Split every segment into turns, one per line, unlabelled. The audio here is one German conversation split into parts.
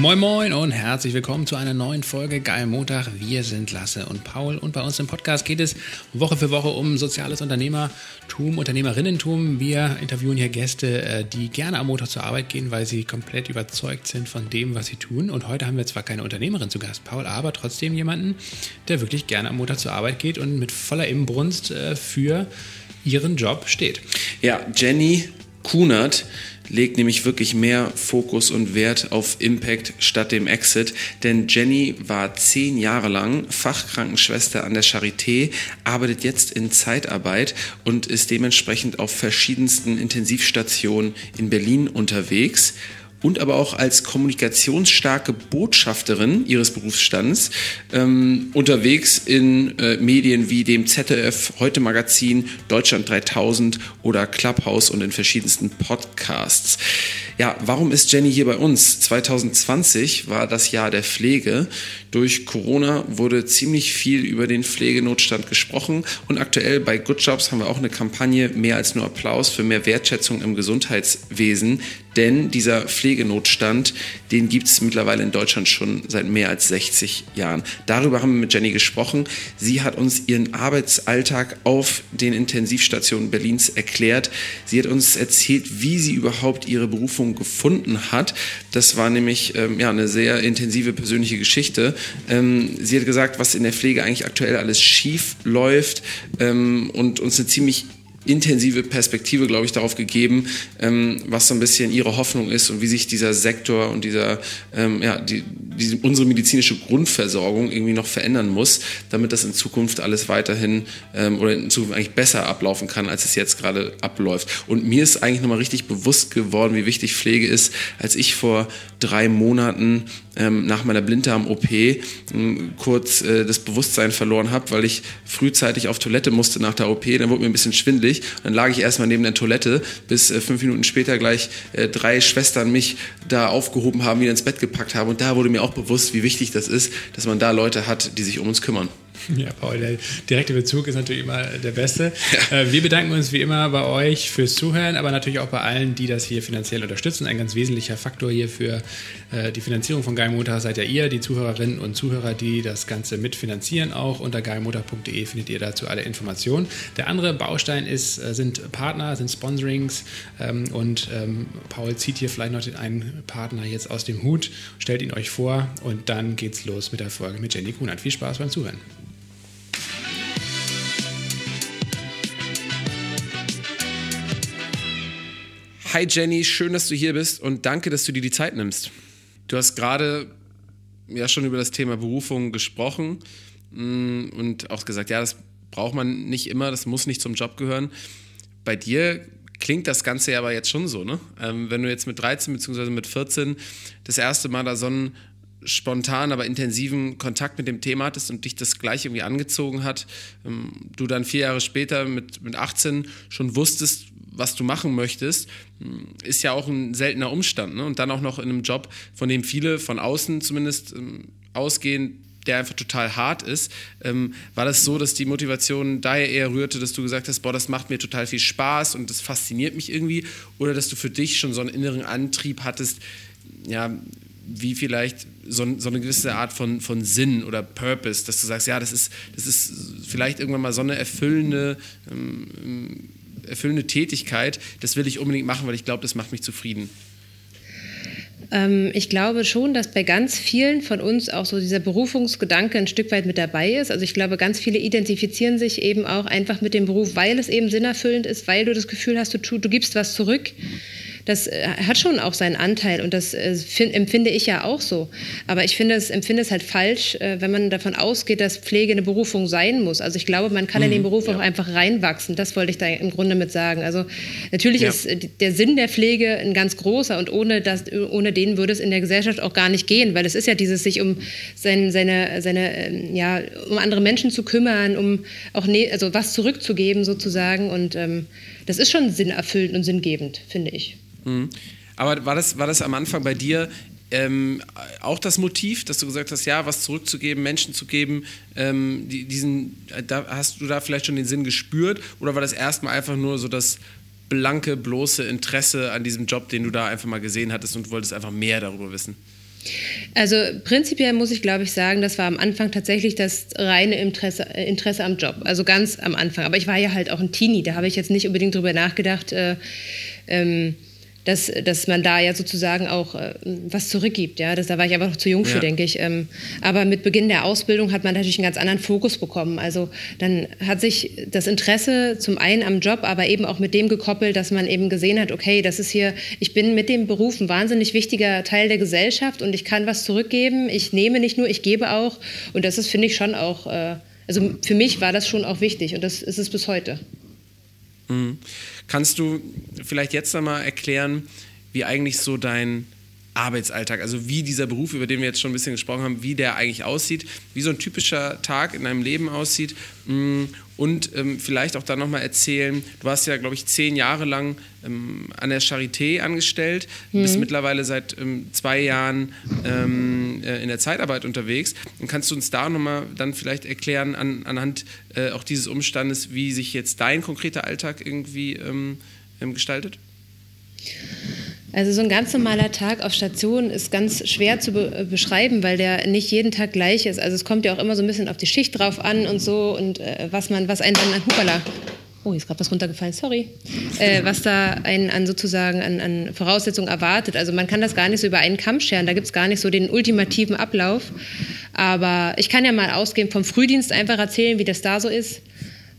Moin Moin und herzlich willkommen zu einer neuen Folge Geil Montag. Wir sind Lasse und Paul und bei uns im Podcast geht es Woche für Woche um soziales Unternehmertum, Unternehmerinnentum. Wir interviewen hier Gäste, äh, die gerne am Montag zur Arbeit gehen, weil sie komplett überzeugt sind von dem, was sie tun. Und heute haben wir zwar keine Unternehmerin zu Gast, Paul, aber trotzdem jemanden, der wirklich gerne am Montag zur Arbeit geht und mit voller Inbrunst äh, für ihren Job steht.
Ja, Jenny Kunert legt nämlich wirklich mehr Fokus und Wert auf Impact statt dem Exit. Denn Jenny war zehn Jahre lang Fachkrankenschwester an der Charité, arbeitet jetzt in Zeitarbeit und ist dementsprechend auf verschiedensten Intensivstationen in Berlin unterwegs und aber auch als kommunikationsstarke Botschafterin ihres Berufsstands ähm, unterwegs in äh, Medien wie dem ZDF, Heute Magazin, Deutschland 3000 oder Clubhouse und in verschiedensten Podcasts. Ja, warum ist Jenny hier bei uns? 2020 war das Jahr der Pflege. Durch Corona wurde ziemlich viel über den Pflegenotstand gesprochen und aktuell bei Good Jobs haben wir auch eine Kampagne Mehr als nur Applaus für mehr Wertschätzung im Gesundheitswesen. Denn dieser Pflegenotstand, den gibt es mittlerweile in Deutschland schon seit mehr als 60 Jahren. Darüber haben wir mit Jenny gesprochen. Sie hat uns ihren Arbeitsalltag auf den Intensivstationen Berlins erklärt. Sie hat uns erzählt, wie sie überhaupt ihre Berufung gefunden hat. Das war nämlich ähm, ja, eine sehr intensive persönliche Geschichte. Ähm, sie hat gesagt, was in der Pflege eigentlich aktuell alles schief läuft ähm, und uns eine ziemlich intensive Perspektive, glaube ich, darauf gegeben, ähm, was so ein bisschen ihre Hoffnung ist und wie sich dieser Sektor und dieser, ähm, ja, die, die, unsere medizinische Grundversorgung irgendwie noch verändern muss, damit das in Zukunft alles weiterhin ähm, oder in Zukunft eigentlich besser ablaufen kann, als es jetzt gerade abläuft. Und mir ist eigentlich nochmal richtig bewusst geworden, wie wichtig Pflege ist, als ich vor drei Monaten ähm, nach meiner Blinddarm-OP ähm, kurz äh, das Bewusstsein verloren habe, weil ich frühzeitig auf Toilette musste nach der OP. Dann wurde mir ein bisschen schwindlig. Dann lag ich erstmal neben der Toilette, bis äh, fünf Minuten später gleich äh, drei Schwestern mich da aufgehoben haben, wieder ins Bett gepackt haben. Und da wurde mir auch bewusst, wie wichtig das ist, dass man da Leute hat, die sich um uns kümmern.
Ja, Paul, der direkte Bezug ist natürlich immer der beste. Ja. Äh, wir bedanken uns wie immer bei euch fürs Zuhören, aber natürlich auch bei allen, die das hier finanziell unterstützen. Ein ganz wesentlicher Faktor hier für äh, die Finanzierung von Geilmotor seid ja ihr, die Zuhörerinnen und Zuhörer, die das Ganze mitfinanzieren. Auch unter geilmotor.de findet ihr dazu alle Informationen. Der andere Baustein ist, äh, sind Partner, sind Sponsorings ähm, und ähm, Paul zieht hier vielleicht noch einen Partner jetzt aus dem Hut, stellt ihn euch vor und dann geht's los mit der Folge mit Jenny Kunert. Viel Spaß beim Zuhören.
Hi Jenny, schön, dass du hier bist und danke, dass du dir die Zeit nimmst. Du hast gerade ja schon über das Thema Berufung gesprochen mm, und auch gesagt, ja, das braucht man nicht immer, das muss nicht zum Job gehören. Bei dir klingt das Ganze ja aber jetzt schon so, ne? Ähm, wenn du jetzt mit 13 bzw. mit 14 das erste Mal da so einen spontan, aber intensiven Kontakt mit dem Thema hattest und dich das gleich irgendwie angezogen hat, ähm, du dann vier Jahre später mit, mit 18 schon wusstest, was du machen möchtest, ist ja auch ein seltener Umstand. Ne? Und dann auch noch in einem Job, von dem viele von außen zumindest ähm, ausgehen, der einfach total hart ist. Ähm, war das so, dass die Motivation daher eher rührte, dass du gesagt hast, boah, das macht mir total viel Spaß und das fasziniert mich irgendwie? Oder dass du für dich schon so einen inneren Antrieb hattest, ja, wie vielleicht so, so, eine gewisse Art von, von Sinn oder Purpose, dass du sagst, ja, das ist, das ist vielleicht irgendwann mal so eine erfüllende ähm, erfüllende Tätigkeit, das will ich unbedingt machen, weil ich glaube, das macht mich zufrieden?
Ähm, ich glaube schon, dass bei ganz vielen von uns auch so dieser Berufungsgedanke ein Stück weit mit dabei ist. Also ich glaube, ganz viele identifizieren sich eben auch einfach mit dem Beruf, weil es eben sinnerfüllend ist, weil du das Gefühl hast, du, du gibst was zurück das äh, hat schon auch seinen Anteil und das äh, find, empfinde ich ja auch so. Aber ich finde es, empfinde es halt falsch, äh, wenn man davon ausgeht, dass Pflege eine Berufung sein muss. Also ich glaube, man kann mhm, in den Beruf ja. auch einfach reinwachsen. Das wollte ich da im Grunde mit sagen. Also natürlich ja. ist der Sinn der Pflege ein ganz großer und ohne, das, ohne den würde es in der Gesellschaft auch gar nicht gehen, weil es ist ja dieses, sich um sein, seine, seine, ähm, ja, um andere Menschen zu kümmern, um auch ne, also was zurückzugeben sozusagen und ähm, das ist schon sinnerfüllend und sinngebend, finde ich.
Mhm. Aber war das, war das am Anfang bei dir ähm, auch das Motiv, dass du gesagt hast, ja, was zurückzugeben, Menschen zu geben, ähm, die, diesen, da, hast du da vielleicht schon den Sinn gespürt oder war das erstmal einfach nur so das blanke, bloße Interesse an diesem Job, den du da einfach mal gesehen hattest und wolltest einfach mehr darüber wissen?
Also prinzipiell muss ich, glaube ich, sagen, das war am Anfang tatsächlich das reine Interesse, äh, Interesse am Job. Also ganz am Anfang. Aber ich war ja halt auch ein Teenie. Da habe ich jetzt nicht unbedingt drüber nachgedacht, äh, ähm, dass, dass man da ja sozusagen auch äh, was zurückgibt. Ja? Das, da war ich einfach noch zu jung für, denke ich. Ähm, aber mit Beginn der Ausbildung hat man natürlich einen ganz anderen Fokus bekommen. Also dann hat sich das Interesse zum einen am Job, aber eben auch mit dem gekoppelt, dass man eben gesehen hat, okay, das ist hier, ich bin mit dem Beruf ein wahnsinnig wichtiger Teil der Gesellschaft und ich kann was zurückgeben. Ich nehme nicht nur, ich gebe auch. Und das ist, finde ich, schon auch, äh, also für mich war das schon auch wichtig und das ist es bis heute.
Mhm. Kannst du vielleicht jetzt einmal erklären, wie eigentlich so dein Arbeitsalltag, also wie dieser Beruf, über den wir jetzt schon ein bisschen gesprochen haben, wie der eigentlich aussieht, wie so ein typischer Tag in deinem Leben aussieht mm, und ähm, vielleicht auch dann nochmal erzählen, du warst ja, glaube ich, zehn Jahre lang ähm, an der Charité angestellt, mhm. bist mittlerweile seit ähm, zwei Jahren äh, in der Zeitarbeit unterwegs und kannst du uns da nochmal dann vielleicht erklären, an, anhand äh, auch dieses Umstandes, wie sich jetzt dein konkreter Alltag irgendwie gestaltet?
Also so ein ganz normaler Tag auf Station ist ganz schwer zu be äh, beschreiben, weil der nicht jeden Tag gleich ist. Also es kommt ja auch immer so ein bisschen auf die Schicht drauf an und so und äh, was man, was einen dann an Hupala. Oh, hier ist gerade was runtergefallen, sorry. Äh, was da einen an sozusagen an, an, Voraussetzungen erwartet. Also man kann das gar nicht so über einen Kamm scheren, da gibt es gar nicht so den ultimativen Ablauf. Aber ich kann ja mal ausgehend vom Frühdienst einfach erzählen, wie das da so ist.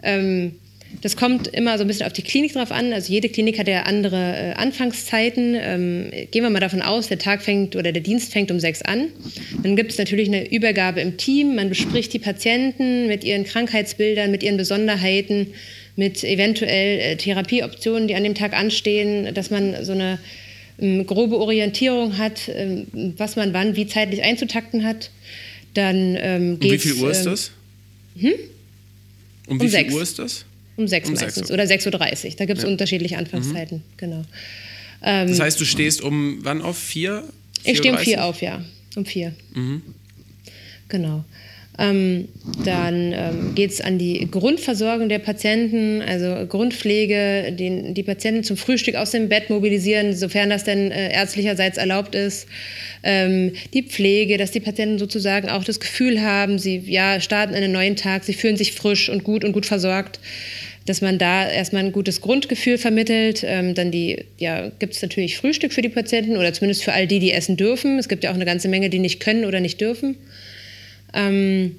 Ähm, das kommt immer so ein bisschen auf die Klinik drauf an. Also jede Klinik hat ja andere äh, Anfangszeiten. Ähm, gehen wir mal davon aus, der Tag fängt oder der Dienst fängt um sechs an. Dann gibt es natürlich eine Übergabe im Team. Man bespricht die Patienten mit ihren Krankheitsbildern, mit ihren Besonderheiten, mit eventuell äh, Therapieoptionen, die an dem Tag anstehen, dass man so eine ähm, grobe Orientierung hat, ähm, was man wann wie zeitlich einzutakten hat. Dann ähm,
Um wie viel Uhr ist ähm, das? Hm? Um wie um viel Uhr ist das?
Um sechs um meistens 6 oder 6.30 Uhr. Da gibt es ja. unterschiedliche Anfangszeiten, mhm. genau.
Ähm, das heißt, du stehst um wann auf? Vier?
Ich stehe um vier auf, ja. Um vier. Mhm. Genau. Ähm, dann ähm, geht es an die Grundversorgung der Patienten, also Grundpflege, den, die Patienten zum Frühstück aus dem Bett mobilisieren, sofern das denn äh, ärztlicherseits erlaubt ist. Ähm, die Pflege, dass die Patienten sozusagen auch das Gefühl haben, sie ja, starten einen neuen Tag, sie fühlen sich frisch und gut und gut versorgt dass man da erstmal ein gutes Grundgefühl vermittelt. Ähm, dann ja, gibt es natürlich Frühstück für die Patienten oder zumindest für all die, die essen dürfen. Es gibt ja auch eine ganze Menge, die nicht können oder nicht dürfen. Ähm,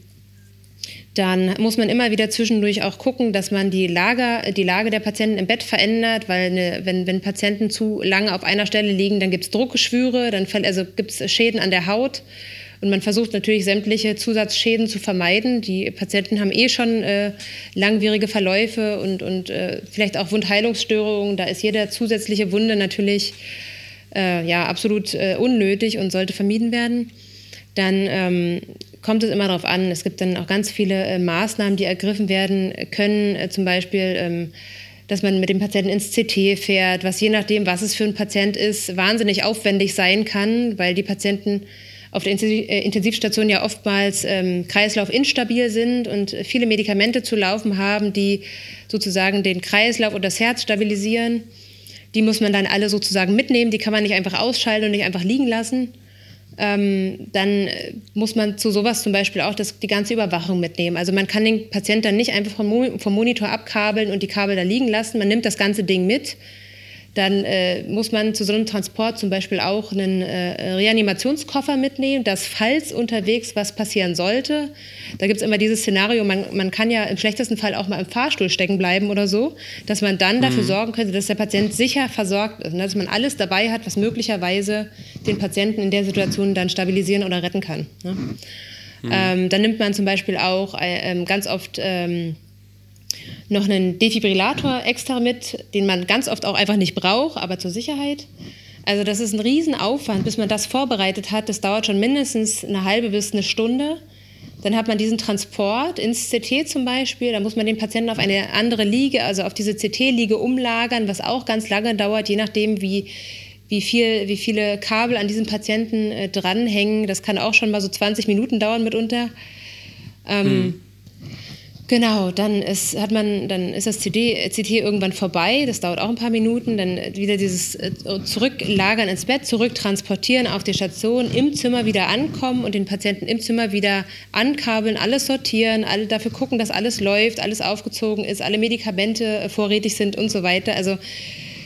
dann muss man immer wieder zwischendurch auch gucken, dass man die, Lager, die Lage der Patienten im Bett verändert, weil eine, wenn, wenn Patienten zu lange auf einer Stelle liegen, dann gibt es Druckgeschwüre, dann also gibt es Schäden an der Haut. Und man versucht natürlich sämtliche Zusatzschäden zu vermeiden. Die Patienten haben eh schon äh, langwierige Verläufe und, und äh, vielleicht auch Wundheilungsstörungen. Da ist jede zusätzliche Wunde natürlich äh, ja, absolut äh, unnötig und sollte vermieden werden. Dann ähm, kommt es immer darauf an. Es gibt dann auch ganz viele äh, Maßnahmen, die ergriffen werden können, äh, zum Beispiel. Ähm, dass man mit dem Patienten ins CT fährt, was je nachdem, was es für ein Patient ist, wahnsinnig aufwendig sein kann, weil die Patienten auf der äh, Intensivstation ja oftmals ähm, kreislaufinstabil sind und viele Medikamente zu laufen haben, die sozusagen den Kreislauf und das Herz stabilisieren. Die muss man dann alle sozusagen mitnehmen, die kann man nicht einfach ausschalten und nicht einfach liegen lassen ähm, dann muss man zu sowas zum Beispiel auch das, die ganze Überwachung mitnehmen. Also man kann den Patienten dann nicht einfach vom, vom Monitor abkabeln und die Kabel da liegen lassen. Man nimmt das ganze Ding mit dann äh, muss man zu so einem Transport zum Beispiel auch einen äh, Reanimationskoffer mitnehmen, dass falls unterwegs was passieren sollte, da gibt es immer dieses Szenario, man, man kann ja im schlechtesten Fall auch mal im Fahrstuhl stecken bleiben oder so, dass man dann mhm. dafür sorgen könnte, dass der Patient sicher versorgt ist, und dass man alles dabei hat, was möglicherweise den Patienten in der Situation dann stabilisieren oder retten kann. Ne? Mhm. Ähm, dann nimmt man zum Beispiel auch äh, ganz oft... Ähm, noch einen Defibrillator extra mit, den man ganz oft auch einfach nicht braucht, aber zur Sicherheit. Also das ist ein Riesenaufwand, bis man das vorbereitet hat. Das dauert schon mindestens eine halbe bis eine Stunde. Dann hat man diesen Transport ins CT zum Beispiel. Da muss man den Patienten auf eine andere Liege, also auf diese CT-Liege umlagern, was auch ganz lange dauert, je nachdem, wie, wie, viel, wie viele Kabel an diesem Patienten äh, dranhängen. Das kann auch schon mal so 20 Minuten dauern mitunter. Ähm, hm. Genau, dann ist, hat man, dann ist das CD, CT irgendwann vorbei, das dauert auch ein paar Minuten, dann wieder dieses äh, Zurücklagern ins Bett, zurücktransportieren auf die Station, im Zimmer wieder ankommen und den Patienten im Zimmer wieder ankabeln, alles sortieren, alle dafür gucken, dass alles läuft, alles aufgezogen ist, alle Medikamente äh, vorrätig sind und so weiter. Also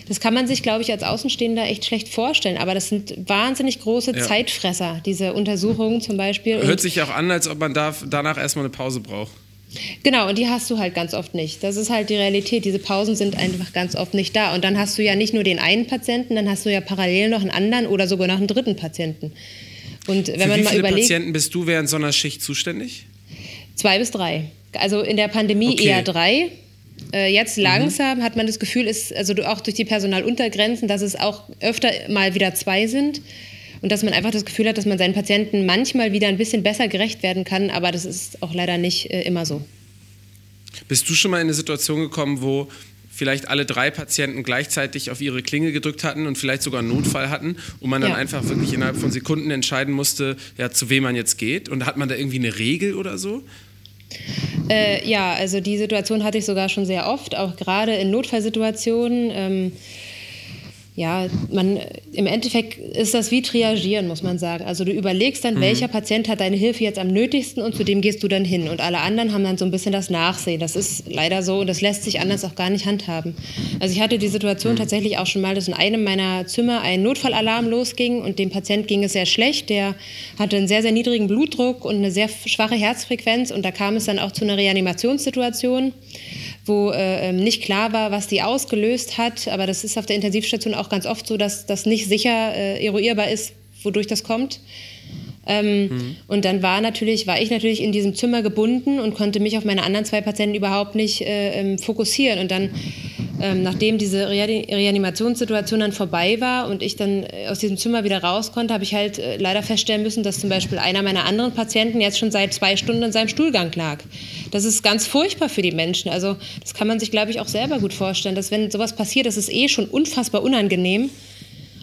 das kann man sich, glaube ich, als Außenstehender echt schlecht vorstellen. Aber das sind wahnsinnig große ja. Zeitfresser, diese Untersuchungen zum Beispiel.
Hört sich auch an, als ob man da, danach erstmal eine Pause braucht.
Genau, und die hast du halt ganz oft nicht. Das ist halt die Realität. Diese Pausen sind einfach ganz oft nicht da. Und dann hast du ja nicht nur den einen Patienten, dann hast du ja parallel noch einen anderen oder sogar noch einen dritten Patienten.
Und wenn Für man wie viele überlegt, Patienten bist du während so einer Schicht zuständig?
Zwei bis drei. Also in der Pandemie okay. eher drei. Äh, jetzt mhm. langsam mhm. hat man das Gefühl, ist, also auch durch die Personaluntergrenzen, dass es auch öfter mal wieder zwei sind und dass man einfach das Gefühl hat, dass man seinen Patienten manchmal wieder ein bisschen besser gerecht werden kann, aber das ist auch leider nicht äh, immer so.
Bist du schon mal in eine Situation gekommen, wo vielleicht alle drei Patienten gleichzeitig auf ihre Klinge gedrückt hatten und vielleicht sogar einen Notfall hatten und man dann ja. einfach wirklich innerhalb von Sekunden entscheiden musste, ja, zu wem man jetzt geht? Und hat man da irgendwie eine Regel oder so?
Äh, ja, also die Situation hatte ich sogar schon sehr oft, auch gerade in Notfallsituationen. Ähm, ja, man, im Endeffekt ist das wie triagieren, muss man sagen. Also du überlegst dann, mhm. welcher Patient hat deine Hilfe jetzt am nötigsten und zu dem gehst du dann hin. Und alle anderen haben dann so ein bisschen das Nachsehen. Das ist leider so und das lässt sich anders auch gar nicht handhaben. Also ich hatte die Situation mhm. tatsächlich auch schon mal, dass in einem meiner Zimmer ein Notfallalarm losging und dem Patient ging es sehr schlecht. Der hatte einen sehr, sehr niedrigen Blutdruck und eine sehr schwache Herzfrequenz und da kam es dann auch zu einer Reanimationssituation wo äh, ähm, nicht klar war, was die ausgelöst hat. Aber das ist auf der Intensivstation auch ganz oft so, dass das nicht sicher äh, eruierbar ist, wodurch das kommt. Ähm, mhm. Und dann war natürlich, war ich natürlich in diesem Zimmer gebunden und konnte mich auf meine anderen zwei Patienten überhaupt nicht äh, ähm, fokussieren. Und dann ähm, nachdem diese Reanimationssituation dann vorbei war und ich dann äh, aus diesem Zimmer wieder raus konnte, habe ich halt äh, leider feststellen müssen, dass zum Beispiel einer meiner anderen Patienten jetzt schon seit zwei Stunden in seinem Stuhlgang lag. Das ist ganz furchtbar für die Menschen. Also das kann man sich, glaube ich, auch selber gut vorstellen, dass wenn sowas passiert, das ist eh schon unfassbar unangenehm.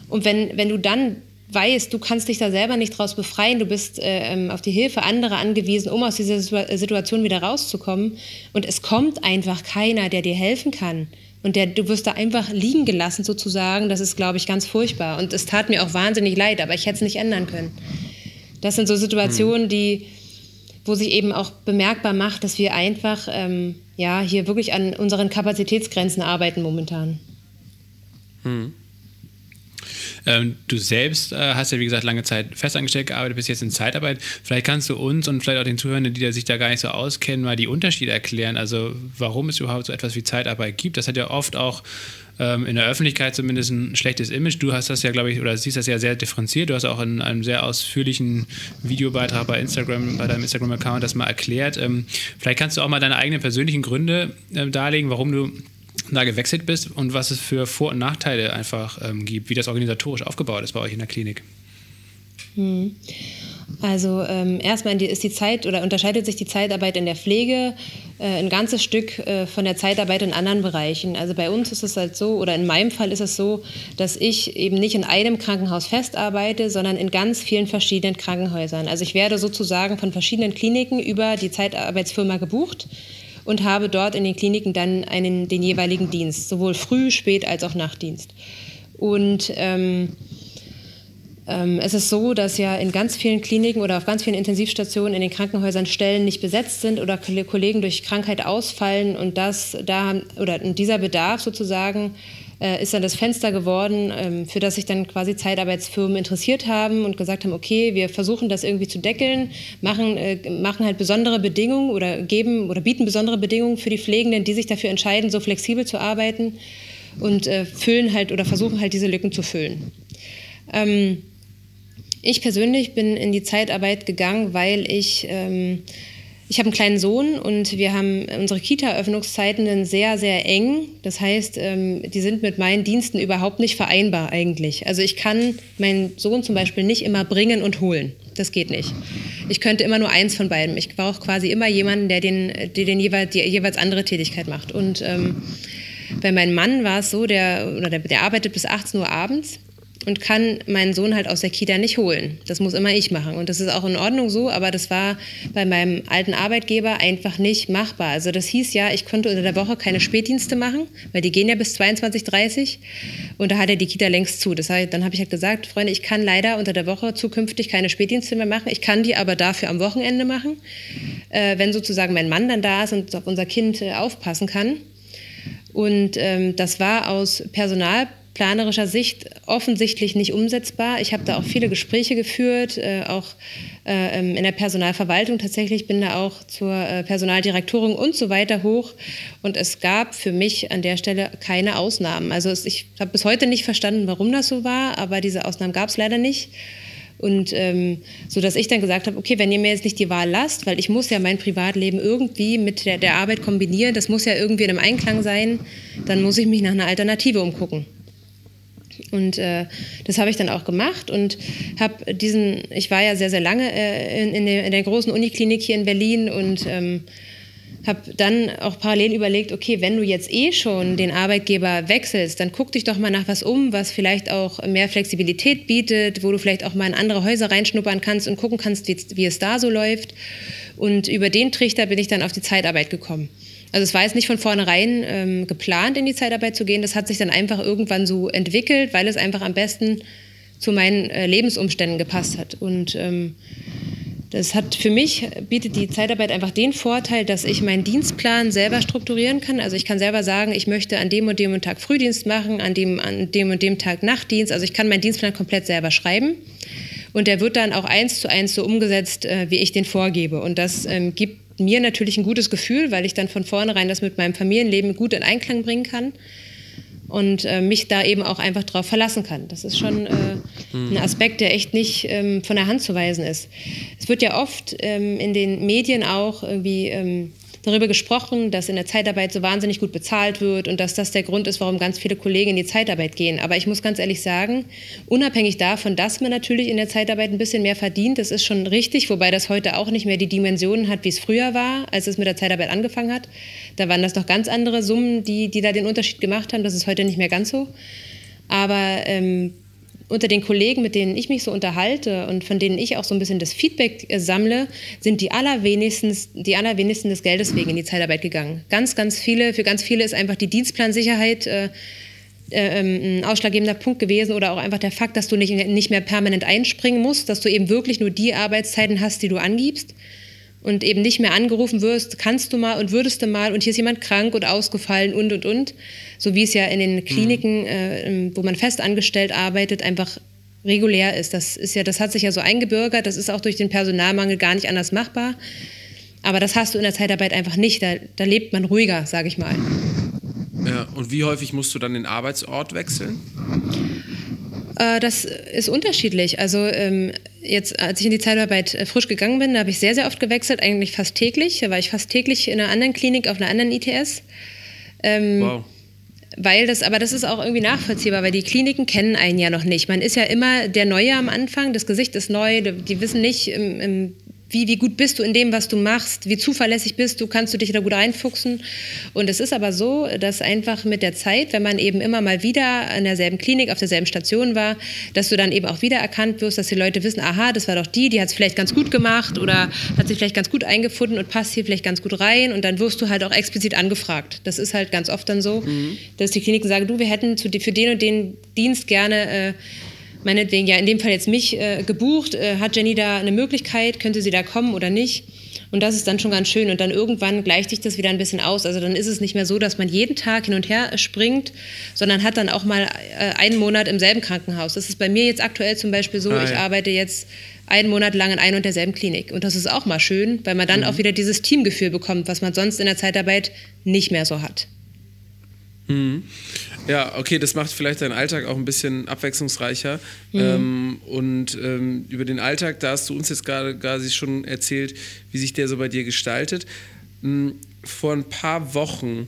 Und wenn, wenn du dann weißt, du kannst dich da selber nicht draus befreien, du bist äh, ähm, auf die Hilfe anderer angewiesen, um aus dieser Situation wieder rauszukommen. Und es kommt einfach keiner, der dir helfen kann. Und der, du wirst da einfach liegen gelassen sozusagen. Das ist, glaube ich, ganz furchtbar. Und es tat mir auch wahnsinnig leid, aber ich hätte es nicht ändern können. Das sind so Situationen, die, wo sich eben auch bemerkbar macht, dass wir einfach ähm, ja, hier wirklich an unseren Kapazitätsgrenzen arbeiten momentan.
Hm. Ähm, du selbst äh, hast ja, wie gesagt, lange Zeit festangestellt gearbeitet, bist jetzt in Zeitarbeit. Vielleicht kannst du uns und vielleicht auch den Zuhörern, die sich da gar nicht so auskennen, mal die Unterschiede erklären. Also, warum es überhaupt so etwas wie Zeitarbeit gibt. Das hat ja oft auch ähm, in der Öffentlichkeit zumindest ein schlechtes Image. Du hast das ja, glaube ich, oder siehst das ja sehr differenziert. Du hast auch in einem sehr ausführlichen Videobeitrag bei Instagram, bei deinem Instagram-Account das mal erklärt. Ähm, vielleicht kannst du auch mal deine eigenen persönlichen Gründe äh, darlegen, warum du da gewechselt bist und was es für Vor- und Nachteile einfach ähm, gibt, wie das organisatorisch aufgebaut ist bei euch in der Klinik.
Hm. Also ähm, erstmal ist die Zeit oder unterscheidet sich die Zeitarbeit in der Pflege äh, ein ganzes Stück äh, von der Zeitarbeit in anderen Bereichen. Also bei uns ist es halt so, oder in meinem Fall ist es so, dass ich eben nicht in einem Krankenhaus festarbeite, sondern in ganz vielen verschiedenen Krankenhäusern. Also ich werde sozusagen von verschiedenen Kliniken über die Zeitarbeitsfirma gebucht und habe dort in den Kliniken dann einen, den jeweiligen Dienst, sowohl Früh-, Spät- als auch Nachtdienst. Und ähm, ähm, es ist so, dass ja in ganz vielen Kliniken oder auf ganz vielen Intensivstationen in den Krankenhäusern Stellen nicht besetzt sind oder Kollegen durch Krankheit ausfallen und das da oder dieser Bedarf sozusagen äh, ist dann das Fenster geworden, ähm, für das sich dann quasi Zeitarbeitsfirmen interessiert haben und gesagt haben, okay, wir versuchen das irgendwie zu deckeln, machen, äh, machen halt besondere Bedingungen oder geben oder bieten besondere Bedingungen für die Pflegenden, die sich dafür entscheiden, so flexibel zu arbeiten und äh, füllen halt oder versuchen halt diese Lücken zu füllen. Ähm, ich persönlich bin in die Zeitarbeit gegangen, weil ich ähm, ich habe einen kleinen Sohn und wir haben unsere Kita-Öffnungszeiten sehr, sehr eng. Das heißt, ähm, die sind mit meinen Diensten überhaupt nicht vereinbar eigentlich. Also ich kann meinen Sohn zum Beispiel nicht immer bringen und holen. Das geht nicht. Ich könnte immer nur eins von beiden. Ich brauche quasi immer jemanden, der den, der den jeweils, die jeweils andere Tätigkeit macht. Und ähm, bei meinem Mann war es so, der, oder der, der arbeitet bis 18 Uhr abends und kann meinen Sohn halt aus der Kita nicht holen. Das muss immer ich machen. Und das ist auch in Ordnung so, aber das war bei meinem alten Arbeitgeber einfach nicht machbar. Also das hieß ja, ich konnte unter der Woche keine Spätdienste machen, weil die gehen ja bis 22, 30 und da hat er die Kita längst zu. Das heißt, dann habe ich halt gesagt, Freunde, ich kann leider unter der Woche zukünftig keine Spätdienste mehr machen. Ich kann die aber dafür am Wochenende machen, äh, wenn sozusagen mein Mann dann da ist und auf unser Kind äh, aufpassen kann. Und ähm, das war aus Personal planerischer Sicht offensichtlich nicht umsetzbar. Ich habe da auch viele Gespräche geführt, äh, auch äh, ähm, in der Personalverwaltung tatsächlich, bin da auch zur äh, Personaldirektorin und so weiter hoch. Und es gab für mich an der Stelle keine Ausnahmen. Also es, ich habe bis heute nicht verstanden, warum das so war, aber diese Ausnahmen gab es leider nicht. Und ähm, so dass ich dann gesagt habe, okay, wenn ihr mir jetzt nicht die Wahl lasst, weil ich muss ja mein Privatleben irgendwie mit der, der Arbeit kombinieren, das muss ja irgendwie in einem Einklang sein, dann muss ich mich nach einer Alternative umgucken. Und äh, das habe ich dann auch gemacht und habe diesen, ich war ja sehr, sehr lange äh, in, in, der, in, der, großen Uniklinik hier in Berlin und ähm, habe dann auch parallel überlegt, okay, wenn du jetzt eh schon den Arbeitgeber wechselst, dann guck dich doch mal nach was um, was vielleicht auch mehr Flexibilität bietet, wo du vielleicht auch mal in andere Häuser reinschnuppern kannst und gucken kannst, wie, wie es da so läuft. Und über den Trichter bin ich dann auf die Zeitarbeit gekommen. Also es war jetzt nicht von vornherein ähm, geplant, in die Zeitarbeit zu gehen. Das hat sich dann einfach irgendwann so entwickelt, weil es einfach am besten zu meinen äh, Lebensumständen gepasst hat. Und ähm, das hat für mich, bietet die Zeitarbeit einfach den Vorteil, dass ich meinen Dienstplan selber strukturieren kann. Also ich kann selber sagen, ich möchte an dem und dem Tag Frühdienst machen, an dem, an dem und dem Tag Nachtdienst. Also ich kann meinen Dienstplan komplett selber schreiben. Und der wird dann auch eins zu eins so umgesetzt, äh, wie ich den vorgebe. Und das ähm, gibt mir natürlich ein gutes Gefühl, weil ich dann von vornherein das mit meinem Familienleben gut in Einklang bringen kann und äh, mich da eben auch einfach drauf verlassen kann. Das ist schon äh, ein Aspekt, der echt nicht ähm, von der Hand zu weisen ist. Es wird ja oft ähm, in den Medien auch irgendwie ähm, darüber gesprochen, dass in der Zeitarbeit so wahnsinnig gut bezahlt wird und dass das der Grund ist, warum ganz viele Kollegen in die Zeitarbeit gehen. Aber ich muss ganz ehrlich sagen, unabhängig davon, dass man natürlich in der Zeitarbeit ein bisschen mehr verdient, das ist schon richtig, wobei das heute auch nicht mehr die Dimensionen hat, wie es früher war, als es mit der Zeitarbeit angefangen hat. Da waren das noch ganz andere Summen, die, die da den Unterschied gemacht haben. Das ist heute nicht mehr ganz so. Aber ähm, unter den Kollegen, mit denen ich mich so unterhalte und von denen ich auch so ein bisschen das Feedback äh, sammle, sind die allerwenigsten, die allerwenigsten des Geldes wegen in die Zeitarbeit gegangen. Ganz, ganz viele, für ganz viele ist einfach die Dienstplansicherheit äh, äh, ähm, ein ausschlaggebender Punkt gewesen oder auch einfach der Fakt, dass du nicht, nicht mehr permanent einspringen musst, dass du eben wirklich nur die Arbeitszeiten hast, die du angibst und eben nicht mehr angerufen wirst, kannst du mal und würdest du mal und hier ist jemand krank und ausgefallen und und und. So wie es ja in den Kliniken, mhm. äh, wo man fest angestellt arbeitet, einfach regulär ist. Das ist ja, das hat sich ja so eingebürgert, das ist auch durch den Personalmangel gar nicht anders machbar. Aber das hast du in der Zeitarbeit einfach nicht. Da, da lebt man ruhiger, sage ich mal.
Ja, und wie häufig musst du dann den Arbeitsort wechseln?
Äh, das ist unterschiedlich. Also ähm, jetzt, als ich in die Zeitarbeit äh, frisch gegangen bin, habe ich sehr, sehr oft gewechselt, eigentlich fast täglich. Da war ich fast täglich in einer anderen Klinik auf einer anderen ITS. Ähm, wow. Weil das, aber das ist auch irgendwie nachvollziehbar, weil die Kliniken kennen einen ja noch nicht. Man ist ja immer der Neue am Anfang, das Gesicht ist neu, die wissen nicht, im, im wie, wie gut bist du in dem, was du machst, wie zuverlässig bist du, kannst du dich da gut reinfuchsen. Und es ist aber so, dass einfach mit der Zeit, wenn man eben immer mal wieder an derselben Klinik, auf derselben Station war, dass du dann eben auch wieder erkannt wirst, dass die Leute wissen, aha, das war doch die, die hat es vielleicht ganz gut gemacht oder hat sich vielleicht ganz gut eingefunden und passt hier vielleicht ganz gut rein. Und dann wirst du halt auch explizit angefragt. Das ist halt ganz oft dann so, mhm. dass die Kliniken sagen, du, wir hätten für den und den Dienst gerne... Äh, meinetwegen ja in dem Fall jetzt mich äh, gebucht, äh, hat Jenny da eine Möglichkeit, könnte sie da kommen oder nicht? Und das ist dann schon ganz schön. Und dann irgendwann gleicht sich das wieder ein bisschen aus. Also dann ist es nicht mehr so, dass man jeden Tag hin und her springt, sondern hat dann auch mal äh, einen Monat im selben Krankenhaus. Das ist bei mir jetzt aktuell zum Beispiel so, ah, ja. ich arbeite jetzt einen Monat lang in ein und derselben Klinik. Und das ist auch mal schön, weil man dann mhm. auch wieder dieses Teamgefühl bekommt, was man sonst in der Zeitarbeit nicht mehr so hat.
Mhm. Ja, okay, das macht vielleicht deinen Alltag auch ein bisschen abwechslungsreicher. Mhm. Ähm, und ähm, über den Alltag, da hast du uns jetzt gerade quasi schon erzählt, wie sich der so bei dir gestaltet. Mhm, vor ein paar Wochen,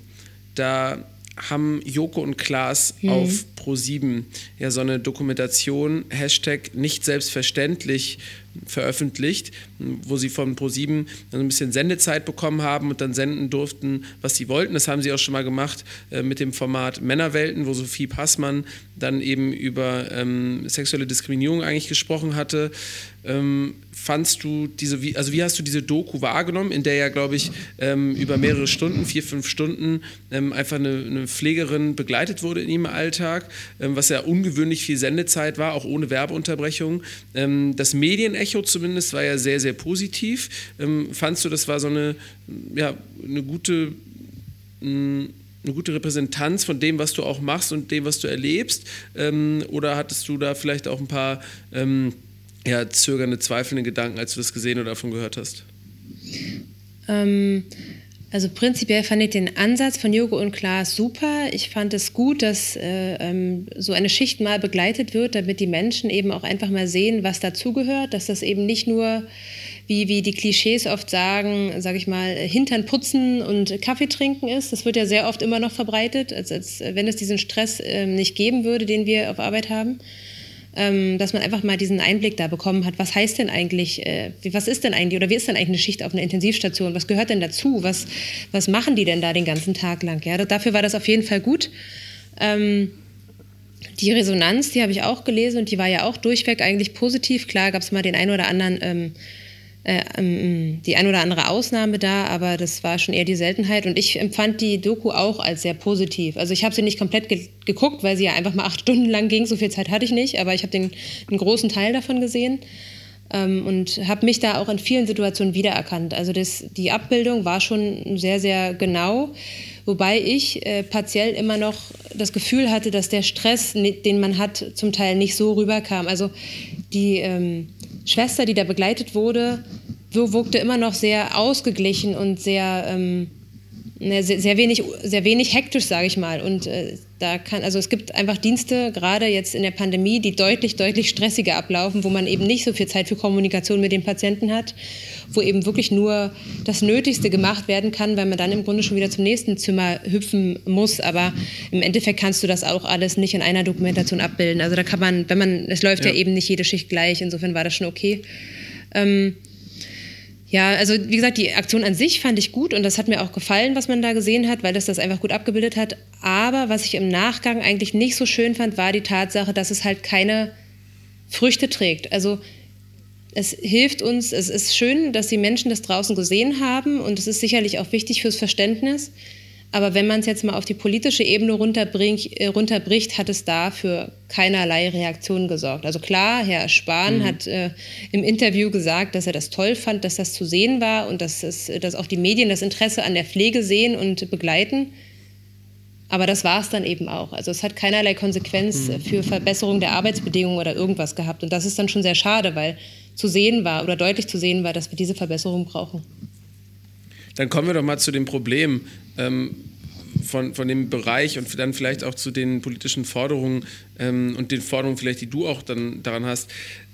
da haben Joko und Klaas mhm. auf Pro7 ja so eine Dokumentation, Hashtag nicht selbstverständlich, veröffentlicht, wo sie von Pro7 ein bisschen Sendezeit bekommen haben und dann senden durften, was sie wollten. Das haben sie auch schon mal gemacht äh, mit dem Format Männerwelten, wo Sophie Passmann dann eben über ähm, sexuelle Diskriminierung eigentlich gesprochen hatte. Ähm, fandst du diese, wie, also wie hast du diese Doku wahrgenommen, in der ja, glaube ich, ähm, über mehrere Stunden, vier, fünf Stunden, ähm, einfach eine, eine, Pflegerin begleitet wurde in ihrem Alltag, ähm, was ja ungewöhnlich viel Sendezeit war, auch ohne Werbeunterbrechung. Ähm, das Medienecho zumindest war ja sehr, sehr positiv. Ähm, fandst du, das war so eine, ja, eine gute mh, eine gute Repräsentanz von dem, was du auch machst und dem, was du erlebst? Ähm, oder hattest du da vielleicht auch ein paar ähm, ja, zögernde, zweifelnde Gedanken, als du das gesehen oder davon gehört hast?
Ähm, also prinzipiell fand ich den Ansatz von Jogo und Klaas super. Ich fand es gut, dass äh, ähm, so eine Schicht mal begleitet wird, damit die Menschen eben auch einfach mal sehen, was dazugehört, dass das eben nicht nur wie, wie die Klischees oft sagen, sage ich mal, Hintern putzen und Kaffee trinken ist. Das wird ja sehr oft immer noch verbreitet, als, als wenn es diesen Stress äh, nicht geben würde, den wir auf Arbeit haben ähm, dass man einfach mal diesen Einblick da bekommen hat, was heißt denn eigentlich, äh, was ist denn eigentlich oder wie ist denn eigentlich eine Schicht auf einer Intensivstation, was gehört denn dazu, was, was machen die denn da den ganzen Tag lang? Ja, dafür war das auf jeden Fall gut. Ähm, die Resonanz, die habe ich auch gelesen und die war ja auch durchweg eigentlich positiv. Klar gab es mal den einen oder anderen ähm, äh, ähm, die ein oder andere Ausnahme da, aber das war schon eher die Seltenheit. Und ich empfand die Doku auch als sehr positiv. Also ich habe sie nicht komplett ge geguckt, weil sie ja einfach mal acht Stunden lang ging. So viel Zeit hatte ich nicht, aber ich habe den einen großen Teil davon gesehen. Ähm, und habe mich da auch in vielen Situationen wiedererkannt. Also das, die Abbildung war schon sehr, sehr genau, wobei ich äh, partiell immer noch das Gefühl hatte, dass der Stress, den man hat, zum Teil nicht so rüberkam. Also die ähm, Schwester, die da begleitet wurde, so wirkte immer noch sehr ausgeglichen und sehr, ähm, sehr, sehr, wenig, sehr wenig hektisch, sage ich mal. Und äh, da kann, also es gibt einfach Dienste, gerade jetzt in der Pandemie, die deutlich, deutlich stressiger ablaufen, wo man eben nicht so viel Zeit für Kommunikation mit den Patienten hat, wo eben wirklich nur das Nötigste gemacht werden kann, weil man dann im Grunde schon wieder zum nächsten Zimmer hüpfen muss. Aber im Endeffekt kannst du das auch alles nicht in einer Dokumentation abbilden. Also da kann man, wenn man, es läuft ja, ja eben nicht jede Schicht gleich, insofern war das schon okay. Ähm, ja, also wie gesagt, die Aktion an sich fand ich gut und das hat mir auch gefallen, was man da gesehen hat, weil das das einfach gut abgebildet hat. Aber was ich im Nachgang eigentlich nicht so schön fand, war die Tatsache, dass es halt keine Früchte trägt. Also es hilft uns, es ist schön, dass die Menschen das draußen gesehen haben und es ist sicherlich auch wichtig fürs Verständnis. Aber wenn man es jetzt mal auf die politische Ebene runterbricht, äh, runterbricht, hat es da für keinerlei Reaktion gesorgt. Also klar, Herr Spahn mhm. hat äh, im Interview gesagt, dass er das toll fand, dass das zu sehen war und dass, es, dass auch die Medien das Interesse an der Pflege sehen und begleiten. Aber das war es dann eben auch. Also es hat keinerlei Konsequenz mhm. für Verbesserung der Arbeitsbedingungen oder irgendwas gehabt. Und das ist dann schon sehr schade, weil zu sehen war oder deutlich zu sehen war, dass wir diese Verbesserung brauchen.
Dann kommen wir doch mal zu dem Problem ähm, von, von dem Bereich und dann vielleicht auch zu den politischen Forderungen ähm, und den Forderungen vielleicht, die du auch dann daran hast.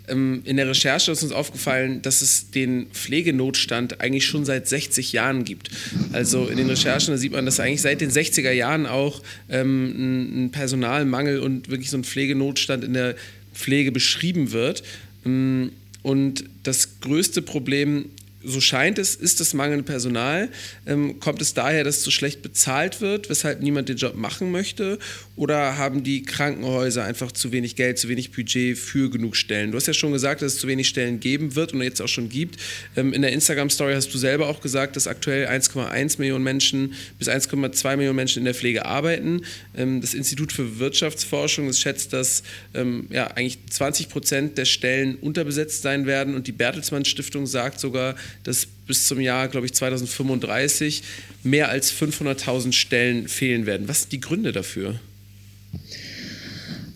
Ähm, in der Recherche ist uns aufgefallen, dass es den Pflegenotstand eigentlich schon seit 60 Jahren gibt. Also in den Recherchen sieht man, dass eigentlich seit den 60er Jahren auch ähm, ein Personalmangel und wirklich so ein Pflegenotstand in der Pflege beschrieben wird. Ähm, und das größte Problem so scheint es, ist das mangelnde Personal. Ähm, kommt es daher, dass es so schlecht bezahlt wird, weshalb niemand den Job machen möchte? Oder haben die Krankenhäuser einfach zu wenig Geld, zu wenig Budget für genug Stellen? Du hast ja schon gesagt, dass es zu wenig Stellen geben wird und jetzt auch schon gibt. Ähm, in der Instagram-Story hast du selber auch gesagt, dass aktuell 1,1 Millionen Menschen bis 1,2 Millionen Menschen in der Pflege arbeiten. Ähm, das Institut für Wirtschaftsforschung das schätzt, dass ähm, ja, eigentlich 20 Prozent der Stellen unterbesetzt sein werden und die Bertelsmann Stiftung sagt sogar, dass bis zum Jahr, glaube ich, 2035 mehr als 500.000 Stellen fehlen werden. Was sind die Gründe dafür?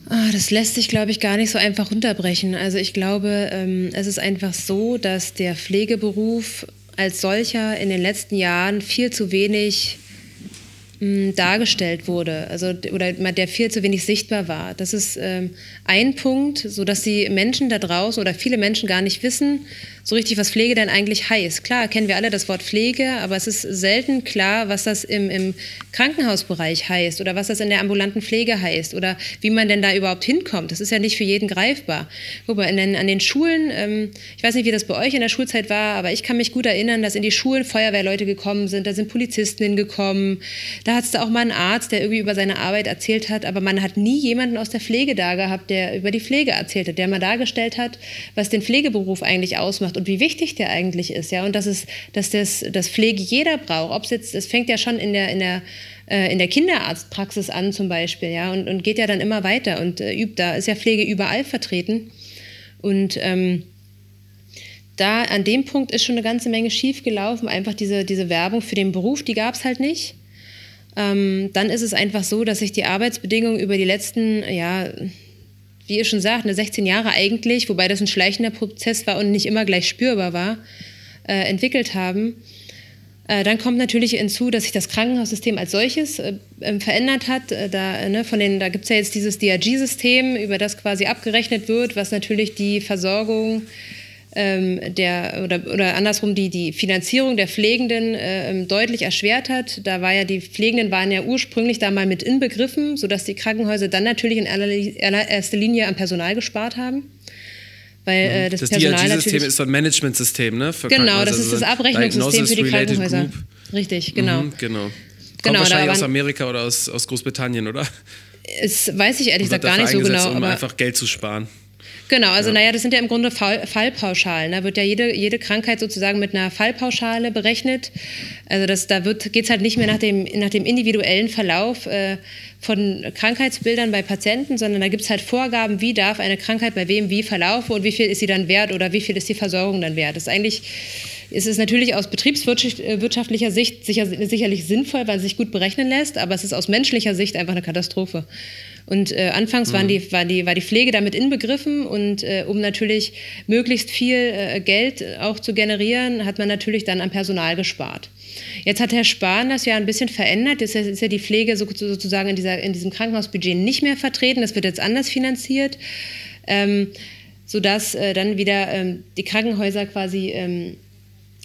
Ah, das lässt sich, glaube ich, gar nicht so einfach runterbrechen. Also ich glaube, ähm, es ist einfach so, dass der Pflegeberuf als solcher in den letzten Jahren viel zu wenig hm, dargestellt wurde, also oder der viel zu wenig sichtbar war. Das ist ähm, ein Punkt, so dass die Menschen da draußen oder viele Menschen gar nicht wissen, so richtig, was Pflege denn eigentlich heißt. Klar, kennen wir alle das Wort Pflege, aber es ist selten klar, was das im, im Krankenhausbereich heißt oder was das in der ambulanten Pflege heißt oder wie man denn da überhaupt hinkommt. Das ist ja nicht für jeden greifbar. Guck mal, den, an den Schulen, ähm, ich weiß nicht, wie das bei euch in der Schulzeit war, aber ich kann mich gut erinnern, dass in die Schulen Feuerwehrleute gekommen sind, da sind Polizisten hingekommen, da hat es da auch mal einen Arzt, der irgendwie über seine Arbeit erzählt hat, aber man hat nie jemanden aus der Pflege da gehabt, der über die Pflege erzählt hat, der mal dargestellt hat, was den Pflegeberuf eigentlich ausmacht und wie wichtig der eigentlich ist, ja, und dass es, dass das, das Pflege jeder braucht. Ob es jetzt, es fängt ja schon in der, in der äh, in der Kinderarztpraxis an zum Beispiel, ja, und, und geht ja dann immer weiter und äh, übt, da ist ja Pflege überall vertreten. Und ähm, da an dem Punkt ist schon eine ganze Menge schief gelaufen. Einfach diese, diese Werbung für den Beruf, die gab es halt nicht. Ähm, dann ist es einfach so, dass sich die Arbeitsbedingungen über die letzten, ja, wie ihr schon sagt, eine 16 Jahre eigentlich, wobei das ein schleichender Prozess war und nicht immer gleich spürbar war, äh, entwickelt haben. Äh, dann kommt natürlich hinzu, dass sich das Krankenhaussystem als solches äh, ähm, verändert hat. Äh, da, ne, da gibt es ja jetzt dieses DRG-System, über das quasi abgerechnet wird, was natürlich die Versorgung der, oder, oder andersrum die, die Finanzierung der Pflegenden äh, deutlich erschwert hat. Da war ja, die Pflegenden waren ja ursprünglich da mal mit inbegriffen, sodass die Krankenhäuser dann natürlich in allererster Linie am Personal gespart haben. Weil äh, das,
das DRG-System ist so ein Managementsystem, ne?
genau, das ist das Abrechnungssystem für die Krankenhäuser. Group. Richtig, genau.
Mhm, genau. Kommt genau, wahrscheinlich aus Amerika oder aus, aus Großbritannien, oder?
Es weiß ich ehrlich gesagt gar nicht so genau.
Um einfach Geld zu sparen.
Genau, also ja. naja, das sind ja im Grunde Fall, Fallpauschalen. Da wird ja jede, jede Krankheit sozusagen mit einer Fallpauschale berechnet. Also das, da geht es halt nicht mehr nach dem, nach dem individuellen Verlauf äh, von Krankheitsbildern bei Patienten, sondern da gibt es halt Vorgaben, wie darf eine Krankheit bei wem wie verlaufen und wie viel ist sie dann wert oder wie viel ist die Versorgung dann wert. Das ist eigentlich ist es natürlich aus betriebswirtschaftlicher Sicht sicher, sicherlich sinnvoll, weil es sich gut berechnen lässt, aber es ist aus menschlicher Sicht einfach eine Katastrophe. Und äh, anfangs mhm. waren die, war, die, war die Pflege damit inbegriffen und äh, um natürlich möglichst viel äh, Geld auch zu generieren, hat man natürlich dann am Personal gespart. Jetzt hat Herr Spahn das ja ein bisschen verändert. Jetzt ist ja die Pflege sozusagen in, dieser, in diesem Krankenhausbudget nicht mehr vertreten. Das wird jetzt anders finanziert, ähm, sodass äh, dann wieder ähm, die Krankenhäuser quasi ähm,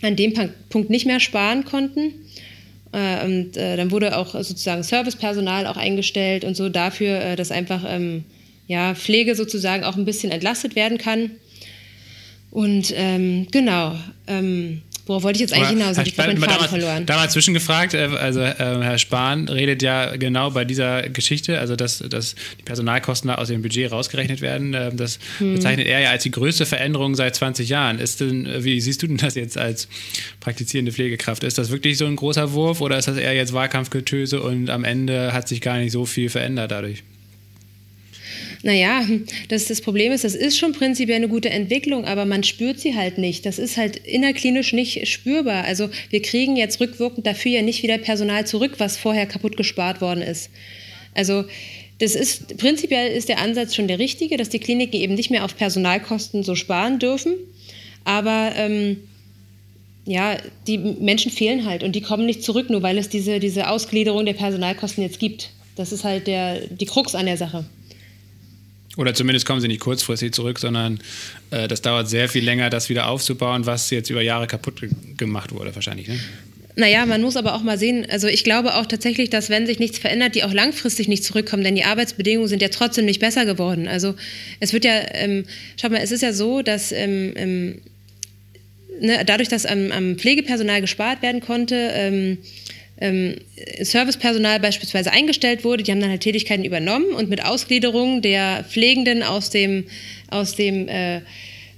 an dem Punkt nicht mehr sparen konnten. Äh, und äh, dann wurde auch sozusagen Servicepersonal auch eingestellt und so dafür, äh, dass einfach ähm, ja, Pflege sozusagen auch ein bisschen entlastet werden kann. Und ähm, genau, Worauf wollte ich jetzt eigentlich hinaus? Habe ich meinen Faden verloren.
Da mal zwischengefragt, äh, also äh, Herr Spahn redet ja genau bei dieser Geschichte, also dass, dass die Personalkosten aus dem Budget rausgerechnet werden. Ähm, das hm. bezeichnet er ja als die größte Veränderung seit 20 Jahren. Ist denn, äh, wie siehst du denn das jetzt als praktizierende Pflegekraft? Ist das wirklich so ein großer Wurf oder ist das eher jetzt Wahlkampfgetöse und am Ende hat sich gar nicht so viel verändert dadurch?
Naja, das, das Problem ist, das ist schon prinzipiell eine gute Entwicklung, aber man spürt sie halt nicht. Das ist halt innerklinisch nicht spürbar. Also wir kriegen jetzt rückwirkend dafür ja nicht wieder Personal zurück, was vorher kaputt gespart worden ist. Also das ist prinzipiell ist der Ansatz schon der richtige, dass die Kliniken eben nicht mehr auf Personalkosten so sparen dürfen. Aber ähm, ja, die Menschen fehlen halt und die kommen nicht zurück, nur weil es diese, diese Ausgliederung der Personalkosten jetzt gibt. Das ist halt der, die Krux an der Sache.
Oder zumindest kommen sie nicht kurzfristig zurück, sondern äh, das dauert sehr viel länger, das wieder aufzubauen, was jetzt über Jahre kaputt gemacht wurde, wahrscheinlich. Ne?
Naja, man muss aber auch mal sehen, also ich glaube auch tatsächlich, dass wenn sich nichts verändert, die auch langfristig nicht zurückkommen, denn die Arbeitsbedingungen sind ja trotzdem nicht besser geworden. Also es wird ja, ähm, schau mal, es ist ja so, dass ähm, ähm, ne, dadurch, dass am, am, Pflegepersonal gespart werden konnte, ähm, Servicepersonal beispielsweise eingestellt wurde. Die haben dann halt Tätigkeiten übernommen und mit Ausgliederung der Pflegenden aus dem, aus dem äh,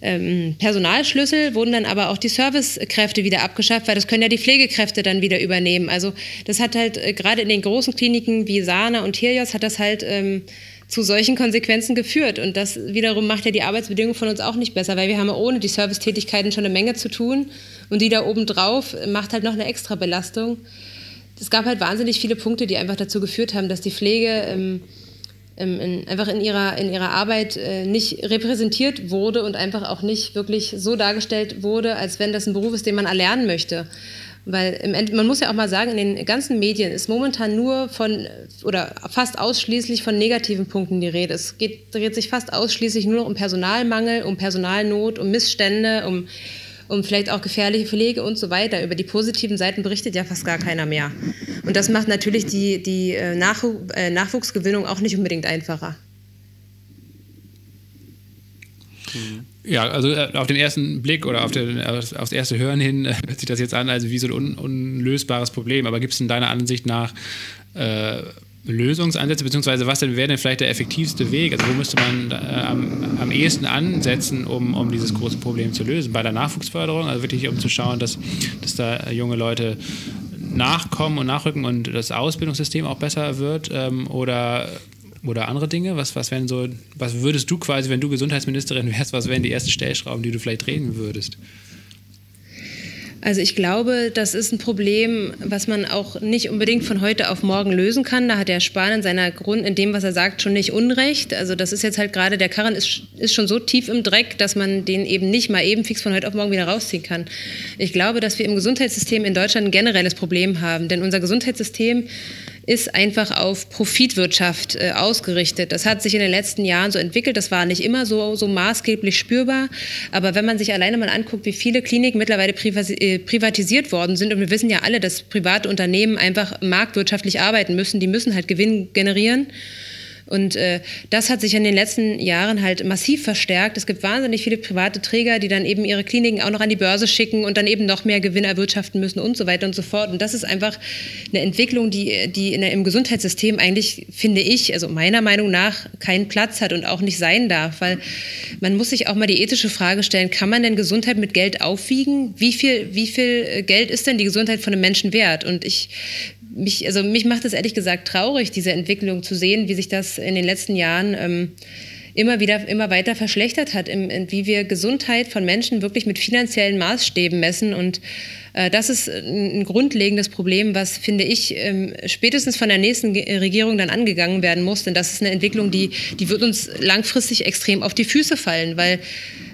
ähm, Personalschlüssel wurden dann aber auch die Servicekräfte wieder abgeschafft, weil das können ja die Pflegekräfte dann wieder übernehmen. Also das hat halt äh, gerade in den großen Kliniken wie Sana und Helios hat das halt ähm, zu solchen Konsequenzen geführt. Und das wiederum macht ja die Arbeitsbedingungen von uns auch nicht besser, weil wir haben ohne die Servicetätigkeiten schon eine Menge zu tun. Und die da oben drauf macht halt noch eine extra Belastung es gab halt wahnsinnig viele Punkte, die einfach dazu geführt haben, dass die Pflege ähm, ähm, in, einfach in ihrer, in ihrer Arbeit äh, nicht repräsentiert wurde und einfach auch nicht wirklich so dargestellt wurde, als wenn das ein Beruf ist, den man erlernen möchte. Weil im Ende, man muss ja auch mal sagen, in den ganzen Medien ist momentan nur von oder fast ausschließlich von negativen Punkten die Rede. Es geht, dreht sich fast ausschließlich nur noch um Personalmangel, um Personalnot, um Missstände, um um vielleicht auch gefährliche Pflege und so weiter. Über die positiven Seiten berichtet ja fast gar keiner mehr. Und das macht natürlich die, die äh, äh, Nachwuchsgewinnung auch nicht unbedingt einfacher.
Ja, also äh, auf den ersten Blick oder auf den, aufs erste Hören hin hört sich das jetzt an, also wie so ein un unlösbares Problem. Aber gibt es in deiner Ansicht nach äh, Lösungsansätze, beziehungsweise was denn wäre denn vielleicht der effektivste Weg? Also wo müsste man äh, am, am ehesten ansetzen, um, um dieses große Problem zu lösen? Bei der Nachwuchsförderung, also wirklich um zu schauen, dass, dass da junge Leute nachkommen und nachrücken und das Ausbildungssystem auch besser wird ähm, oder oder andere Dinge? Was, was wären so, was würdest du quasi, wenn du Gesundheitsministerin wärst, was wären die ersten Stellschrauben, die du vielleicht drehen würdest?
Also ich glaube, das ist ein Problem, was man auch nicht unbedingt von heute auf morgen lösen kann. Da hat der Spahn in seiner Grund, in dem, was er sagt, schon nicht Unrecht. Also das ist jetzt halt gerade, der Karren ist, ist schon so tief im Dreck, dass man den eben nicht mal eben fix von heute auf morgen wieder rausziehen kann. Ich glaube, dass wir im Gesundheitssystem in Deutschland ein generelles Problem haben. Denn unser Gesundheitssystem ist einfach auf Profitwirtschaft äh, ausgerichtet. Das hat sich in den letzten Jahren so entwickelt. Das war nicht immer so, so maßgeblich spürbar. Aber wenn man sich alleine mal anguckt, wie viele Kliniken mittlerweile äh, privatisiert worden sind, und wir wissen ja alle, dass private Unternehmen einfach marktwirtschaftlich arbeiten müssen, die müssen halt Gewinn generieren. Und äh, das hat sich in den letzten Jahren halt massiv verstärkt. Es gibt wahnsinnig viele private Träger, die dann eben ihre Kliniken auch noch an die Börse schicken und dann eben noch mehr Gewinn erwirtschaften müssen und so weiter und so fort. Und das ist einfach eine Entwicklung, die, die der, im Gesundheitssystem eigentlich, finde ich, also meiner Meinung nach keinen Platz hat und auch nicht sein darf. Weil man muss sich auch mal die ethische Frage stellen, kann man denn Gesundheit mit Geld aufwiegen? Wie viel, wie viel äh, Geld ist denn die Gesundheit von einem Menschen wert? Und ich mich, also mich macht es ehrlich gesagt traurig, diese Entwicklung zu sehen, wie sich das in den letzten Jahren ähm, immer wieder, immer weiter verschlechtert hat, im, wie wir Gesundheit von Menschen wirklich mit finanziellen Maßstäben messen. Und äh, das ist ein, ein, grundlegendes Problem, was, finde ich, ähm, spätestens von der nächsten Regierung dann angegangen werden muss. Denn das ist eine Entwicklung, die, die wird uns langfristig extrem auf die Füße fallen, weil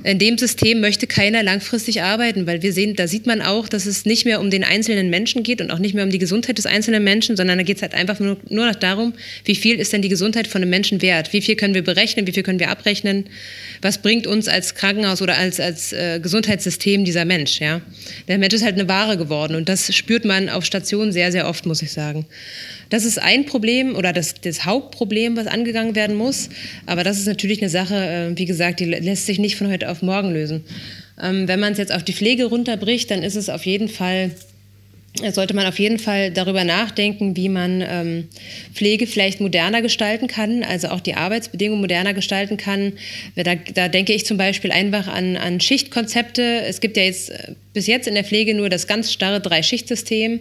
in dem System möchte keiner langfristig arbeiten, weil wir sehen, da sieht man auch, dass es nicht mehr um den einzelnen Menschen geht und auch nicht mehr um die Gesundheit des einzelnen Menschen, sondern da geht es halt einfach nur, nur noch darum, wie viel ist denn die Gesundheit von einem Menschen wert? Wie viel können wir berechnen? Wie viel können wir abrechnen? Was bringt uns als Krankenhaus oder als, als äh, Gesundheitssystem dieser Mensch? Ja? Der Mensch ist halt eine Ware geworden und das spürt man auf Stationen sehr, sehr oft, muss ich sagen. Das ist ein Problem oder das, das Hauptproblem, was angegangen werden muss. Aber das ist natürlich eine Sache, äh, wie gesagt, die lässt sich nicht von heute auf morgen lösen. Ähm, wenn man es jetzt auf die Pflege runterbricht, dann ist es auf jeden Fall sollte man auf jeden Fall darüber nachdenken, wie man ähm, Pflege vielleicht moderner gestalten kann, also auch die Arbeitsbedingungen moderner gestalten kann. Da, da denke ich zum Beispiel einfach an, an Schichtkonzepte. Es gibt ja jetzt äh, bis jetzt in der Pflege nur das ganz starre Drei-Schicht-System.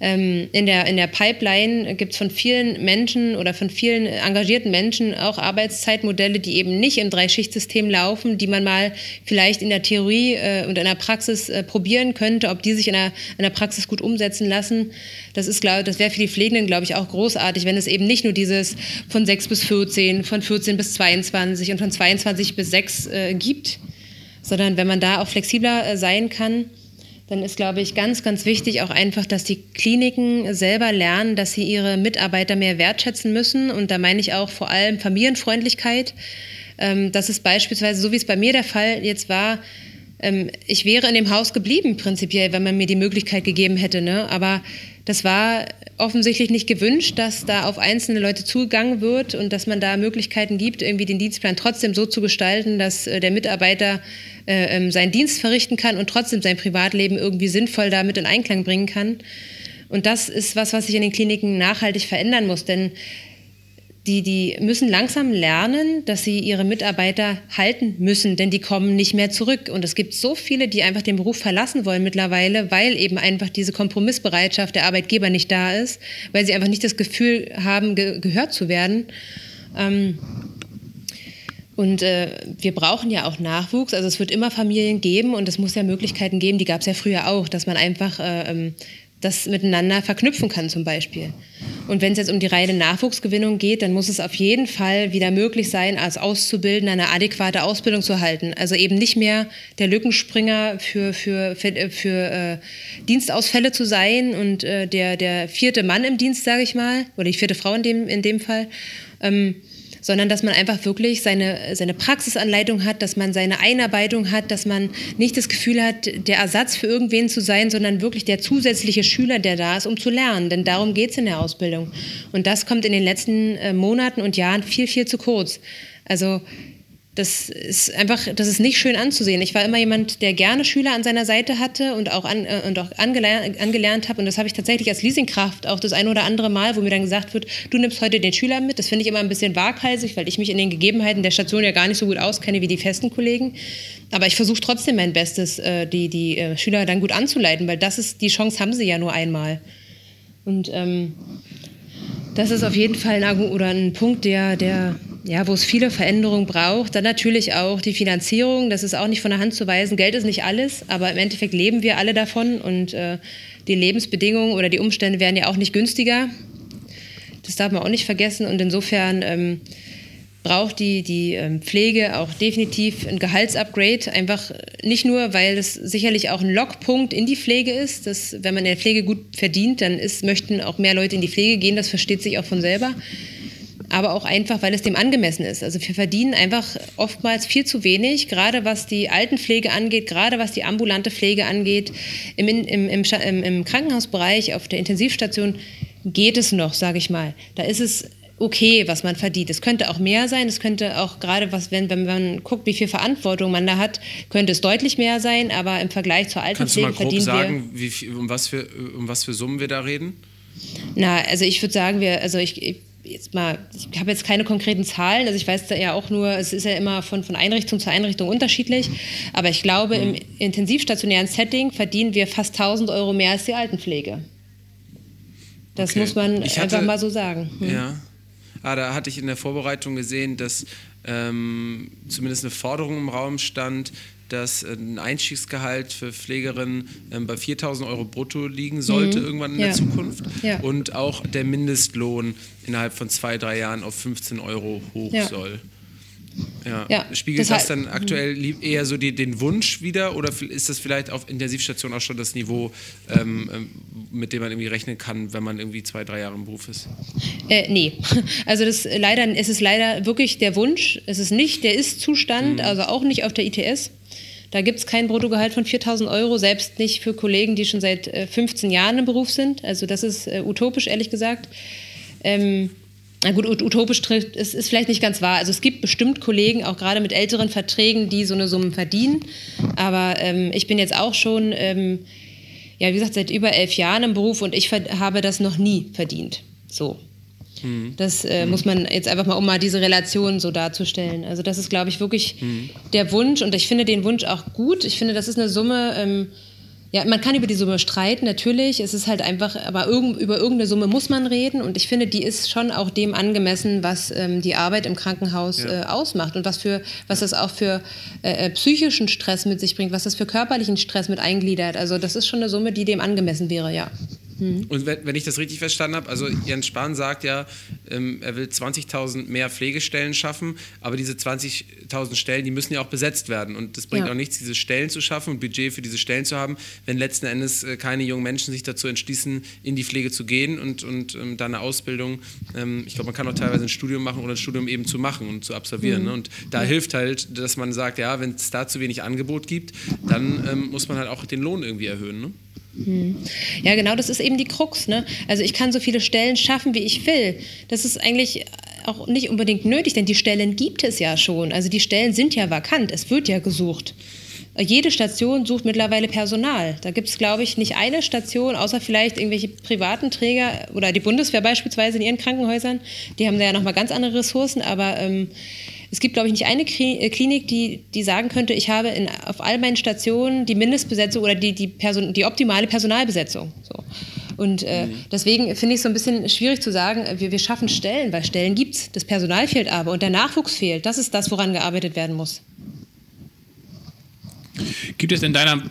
Ähm, in, der, in der Pipeline gibt es von vielen Menschen oder von vielen engagierten Menschen auch Arbeitszeitmodelle, die eben nicht im Dreischichtsystem laufen, die man mal vielleicht in der Theorie äh, und in der Praxis äh, probieren könnte, ob die sich in der, in der Praxis gut umsetzen lassen. Das, das wäre für die Pflegenden, glaube ich, auch großartig, wenn es eben nicht nur dieses von 6 bis 14, von 14 bis 22 und von 22 bis 6 äh, gibt, sondern wenn man da auch flexibler äh, sein kann dann ist, glaube ich, ganz, ganz wichtig auch einfach, dass die Kliniken selber lernen, dass sie ihre Mitarbeiter mehr wertschätzen müssen. Und da meine ich auch vor allem Familienfreundlichkeit. Ähm, das ist beispielsweise, so wie es bei mir der Fall jetzt war, ähm, ich wäre in dem Haus geblieben, prinzipiell, wenn man mir die Möglichkeit gegeben hätte. Ne? Aber das war offensichtlich nicht gewünscht, dass da auf einzelne Leute zugegangen wird und dass man da Möglichkeiten gibt, irgendwie den Dienstplan trotzdem so zu gestalten, dass äh, der Mitarbeiter äh, ähm, seinen Dienst verrichten kann und trotzdem sein Privatleben irgendwie sinnvoll damit in Einklang bringen kann. Und das ist was, was sich in den Kliniken nachhaltig verändern muss, denn die, die müssen langsam lernen, dass sie ihre Mitarbeiter halten müssen, denn die kommen nicht mehr zurück. Und es gibt so viele, die einfach den Beruf verlassen wollen mittlerweile, weil eben einfach diese Kompromissbereitschaft der Arbeitgeber nicht da ist, weil sie einfach nicht das Gefühl haben, ge gehört zu werden. Ähm, und äh, wir brauchen ja auch Nachwuchs. Also es wird immer Familien geben und es muss ja Möglichkeiten geben, die gab es ja früher auch, dass man einfach äh, ähm, das miteinander verknüpfen kann zum Beispiel. Und wenn es jetzt um die reine Nachwuchsgewinnung geht, dann muss es auf jeden Fall wieder möglich sein, als Auszubildender eine adäquate Ausbildung zu halten. Also eben nicht mehr der Lückenspringer für, für, für, für äh, Dienstausfälle zu sein und äh, der, der vierte Mann im Dienst, sage ich mal, oder die vierte Frau in dem, in dem Fall. Ähm, sondern dass man einfach wirklich seine, seine Praxisanleitung hat, dass man seine Einarbeitung hat, dass man nicht das Gefühl hat, der Ersatz für irgendwen zu sein, sondern wirklich der zusätzliche Schüler, der da ist, um zu lernen. Denn darum geht es in der Ausbildung. Und das kommt in den letzten äh, Monaten und Jahren viel, viel zu kurz. Also das ist einfach, das ist nicht schön anzusehen. Ich war immer jemand, der gerne Schüler an seiner Seite hatte und auch, an, äh, und auch angelernt, angelernt habe. Und das habe ich tatsächlich als Leasingkraft auch das ein oder andere Mal, wo mir dann gesagt wird, du nimmst heute den Schüler mit. Das finde ich immer ein bisschen waghalsig, weil ich mich in den Gegebenheiten der Station ja gar nicht so gut auskenne wie die festen Kollegen. Aber ich versuche trotzdem mein Bestes, äh, die, die äh, Schüler dann gut anzuleiten, weil das ist, die Chance haben sie ja nur einmal. Und ähm, das ist auf jeden Fall ein, oder ein Punkt, der, der ja, wo es viele Veränderungen braucht. Dann natürlich auch die Finanzierung, das ist auch nicht von der Hand zu weisen. Geld ist nicht alles, aber im Endeffekt leben wir alle davon und äh, die Lebensbedingungen oder die Umstände werden ja auch nicht günstiger. Das darf man auch nicht vergessen und insofern ähm, braucht die, die ähm, Pflege auch definitiv ein Gehaltsupgrade. Einfach nicht nur, weil es sicherlich auch ein Lockpunkt in die Pflege ist, dass wenn man in der Pflege gut verdient, dann ist, möchten auch mehr Leute in die Pflege gehen, das versteht sich auch von selber aber auch einfach, weil es dem angemessen ist. Also wir verdienen einfach oftmals viel zu wenig, gerade was die Altenpflege angeht, gerade was die ambulante Pflege angeht. Im, im, im, im Krankenhausbereich, auf der Intensivstation geht es noch, sage ich mal. Da ist es okay, was man verdient. Es könnte auch mehr sein. Es könnte auch gerade, was, wenn, wenn man guckt, wie viel Verantwortung man da hat, könnte es deutlich mehr sein. Aber im Vergleich zur Altenpflege verdienen wir... Kannst du mal grob
sagen, wie, um, was für, um was für Summen wir da reden?
Na, also ich würde sagen, wir, also ich, ich jetzt mal, ich habe jetzt keine konkreten Zahlen, also ich weiß da ja auch nur, es ist ja immer von, von Einrichtung zu Einrichtung unterschiedlich, aber ich glaube, mhm. im intensivstationären Setting verdienen wir fast 1000 Euro mehr als die Altenpflege. Das okay. muss man hatte, einfach mal so sagen.
Hm. Ja. Ah, da hatte ich in der Vorbereitung gesehen, dass ähm, zumindest eine Forderung im Raum stand, dass ein Einstiegsgehalt für Pflegerinnen ähm, bei 4.000 Euro brutto liegen sollte mhm. irgendwann in ja. der Zukunft ja. und auch der Mindestlohn innerhalb von zwei, drei Jahren auf 15 Euro hoch ja. soll. Ja. ja. Spiegelt das, das dann aktuell eher so die, den Wunsch wieder oder ist das vielleicht auf Intensivstation auch schon das Niveau, ähm, ähm, mit dem man irgendwie rechnen kann, wenn man irgendwie zwei, drei Jahre im Beruf ist?
Äh, nee, also das leider, es ist leider wirklich der Wunsch, es ist nicht der Ist-Zustand, mhm. also auch nicht auf der ITS. Da gibt es kein Bruttogehalt von 4000 Euro, selbst nicht für Kollegen, die schon seit 15 äh, Jahren im Beruf sind. Also das ist äh, utopisch, ehrlich gesagt. Ähm, na gut, utopisch trifft, es ist vielleicht nicht ganz wahr. Also es gibt bestimmt Kollegen, auch gerade mit älteren Verträgen, die so eine Summe verdienen. Aber ähm, ich bin jetzt auch schon, ähm, ja, wie gesagt, seit über elf Jahren im Beruf und ich habe das noch nie verdient. So. Mhm. Das äh, mhm. muss man jetzt einfach mal, um mal diese Relation so darzustellen. Also das ist, glaube ich, wirklich mhm. der Wunsch und ich finde den Wunsch auch gut. Ich finde, das ist eine Summe, ähm, ja, man kann über die Summe streiten, natürlich. Es ist halt einfach, aber irgend, über irgendeine Summe muss man reden und ich finde, die ist schon auch dem angemessen, was ähm, die Arbeit im Krankenhaus ja. äh, ausmacht und was für, was das auch für äh, äh, psychischen Stress mit sich bringt, was das für körperlichen Stress mit eingliedert. Also das ist schon eine Summe, die dem angemessen wäre, ja.
Mhm. Und wenn, wenn, ich das richtig verstanden habe, also Jens Spahn sagt ja, ähm, er will 20.000 mehr Pflegestellen schaffen, aber diese 20.000 Stellen, die müssen ja auch besetzt werden. Und das bringt ja. auch nichts, diese Stellen zu schaffen und Budget für diese Stellen zu haben, wenn letzten Endes äh, keine jungen Menschen sich dazu entschließen, in die Pflege zu gehen und, und ähm, da eine Ausbildung, ähm, ich glaube, man kann auch teilweise ein Studium machen oder ein Studium eben zu machen und zu absolvieren. Mhm. Ne? Und da hilft halt, dass man sagt, ja, wenn es da zu wenig Angebot gibt, dann ähm, muss man halt auch den Lohn irgendwie erhöhen. Ne?
Hm. Ja, genau, das ist eben die Krux. Ne? Also ich kann so viele Stellen schaffen, wie ich will. Das ist eigentlich auch nicht unbedingt nötig, denn die Stellen gibt es ja schon. Also die Stellen sind ja vakant, es wird ja gesucht. Jede Station sucht mittlerweile Personal. Da gibt es, glaube ich, nicht eine Station, außer vielleicht irgendwelche privaten Träger oder die Bundeswehr beispielsweise in ihren Krankenhäusern. Die haben da ja nochmal ganz andere Ressourcen, aber ähm, es gibt, glaube ich, nicht eine äh, Klinik, die, die sagen könnte, ich habe in, auf all meinen Stationen die Mindestbesetzung oder die, die, Person, die optimale Personalbesetzung. So. Und äh, mhm. deswegen finde ich es so ein bisschen schwierig zu sagen, äh, wir, wir schaffen Stellen, weil Stellen gibt es. Das Personal fehlt aber und der Nachwuchs fehlt. Das ist das, woran gearbeitet werden muss.
Gibt es in deiner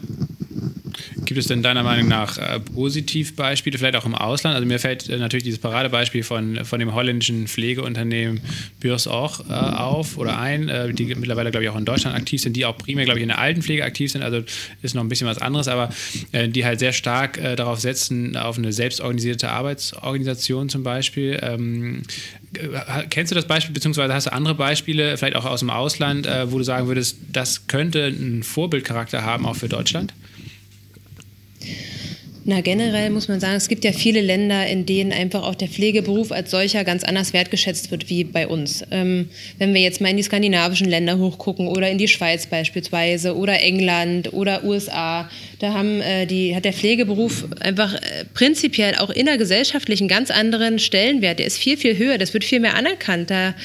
Gibt es denn deiner Meinung nach äh, Positivbeispiele, vielleicht auch im Ausland? Also mir fällt äh, natürlich dieses Paradebeispiel von, von dem holländischen Pflegeunternehmen Bürs auch äh, auf oder ein, äh, die mittlerweile, glaube ich, auch in Deutschland aktiv sind, die auch primär, glaube ich, in der Altenpflege aktiv sind. Also ist noch ein bisschen was anderes, aber äh, die halt sehr stark äh, darauf setzen, auf eine selbstorganisierte Arbeitsorganisation zum Beispiel. Ähm, kennst du das Beispiel, beziehungsweise hast du andere Beispiele, vielleicht auch aus dem Ausland, wo du sagen würdest, das könnte einen Vorbildcharakter haben, auch für Deutschland?
Na, generell muss man sagen, es gibt ja viele Länder, in denen einfach auch der Pflegeberuf als solcher ganz anders wertgeschätzt wird wie bei uns. Ähm, wenn wir jetzt mal in die skandinavischen Länder hochgucken oder in die Schweiz beispielsweise oder England oder USA, da haben, äh, die, hat der Pflegeberuf einfach äh, prinzipiell auch innergesellschaftlich einen ganz anderen Stellenwert. Der ist viel, viel höher, das wird viel mehr anerkannt. Da,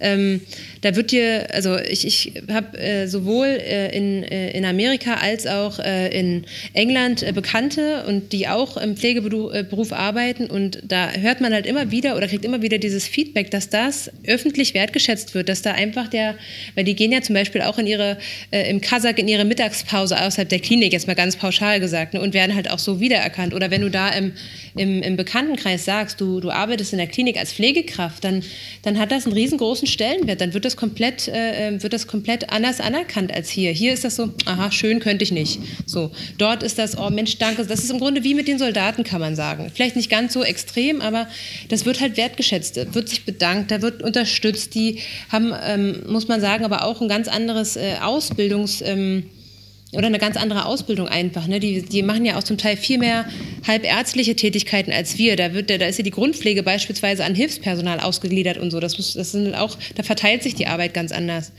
ähm, da wird dir, also ich, ich habe äh, sowohl äh, in, äh, in Amerika als auch äh, in England äh, Bekannte und die auch im Pflegeberuf arbeiten und da hört man halt immer wieder oder kriegt immer wieder dieses Feedback, dass das öffentlich wertgeschätzt wird, dass da einfach der, weil die gehen ja zum Beispiel auch in ihre, äh, im Kasach in ihre Mittagspause außerhalb der Klinik, jetzt mal ganz pauschal gesagt, ne, und werden halt auch so wiedererkannt. Oder wenn du da im, im, im Bekanntenkreis sagst, du, du arbeitest in der Klinik als Pflegekraft, dann, dann hat das einen riesengroßen Stellenwert, dann wird das das komplett, äh, ähm, wird das komplett anders anerkannt als hier. Hier ist das so, aha, schön könnte ich nicht. So, dort ist das, oh Mensch, danke. Das ist im Grunde wie mit den Soldaten, kann man sagen. Vielleicht nicht ganz so extrem, aber das wird halt wertgeschätzt, wird sich bedankt, da wird unterstützt. Die haben, ähm, muss man sagen, aber auch ein ganz anderes äh, Ausbildungs... Ähm, oder eine ganz andere Ausbildung einfach. Ne? Die, die machen ja auch zum Teil viel mehr halbärztliche Tätigkeiten als wir. Da, wird, da ist ja die Grundpflege beispielsweise an Hilfspersonal ausgegliedert und so. Das, muss, das sind auch, da verteilt sich die Arbeit ganz anders.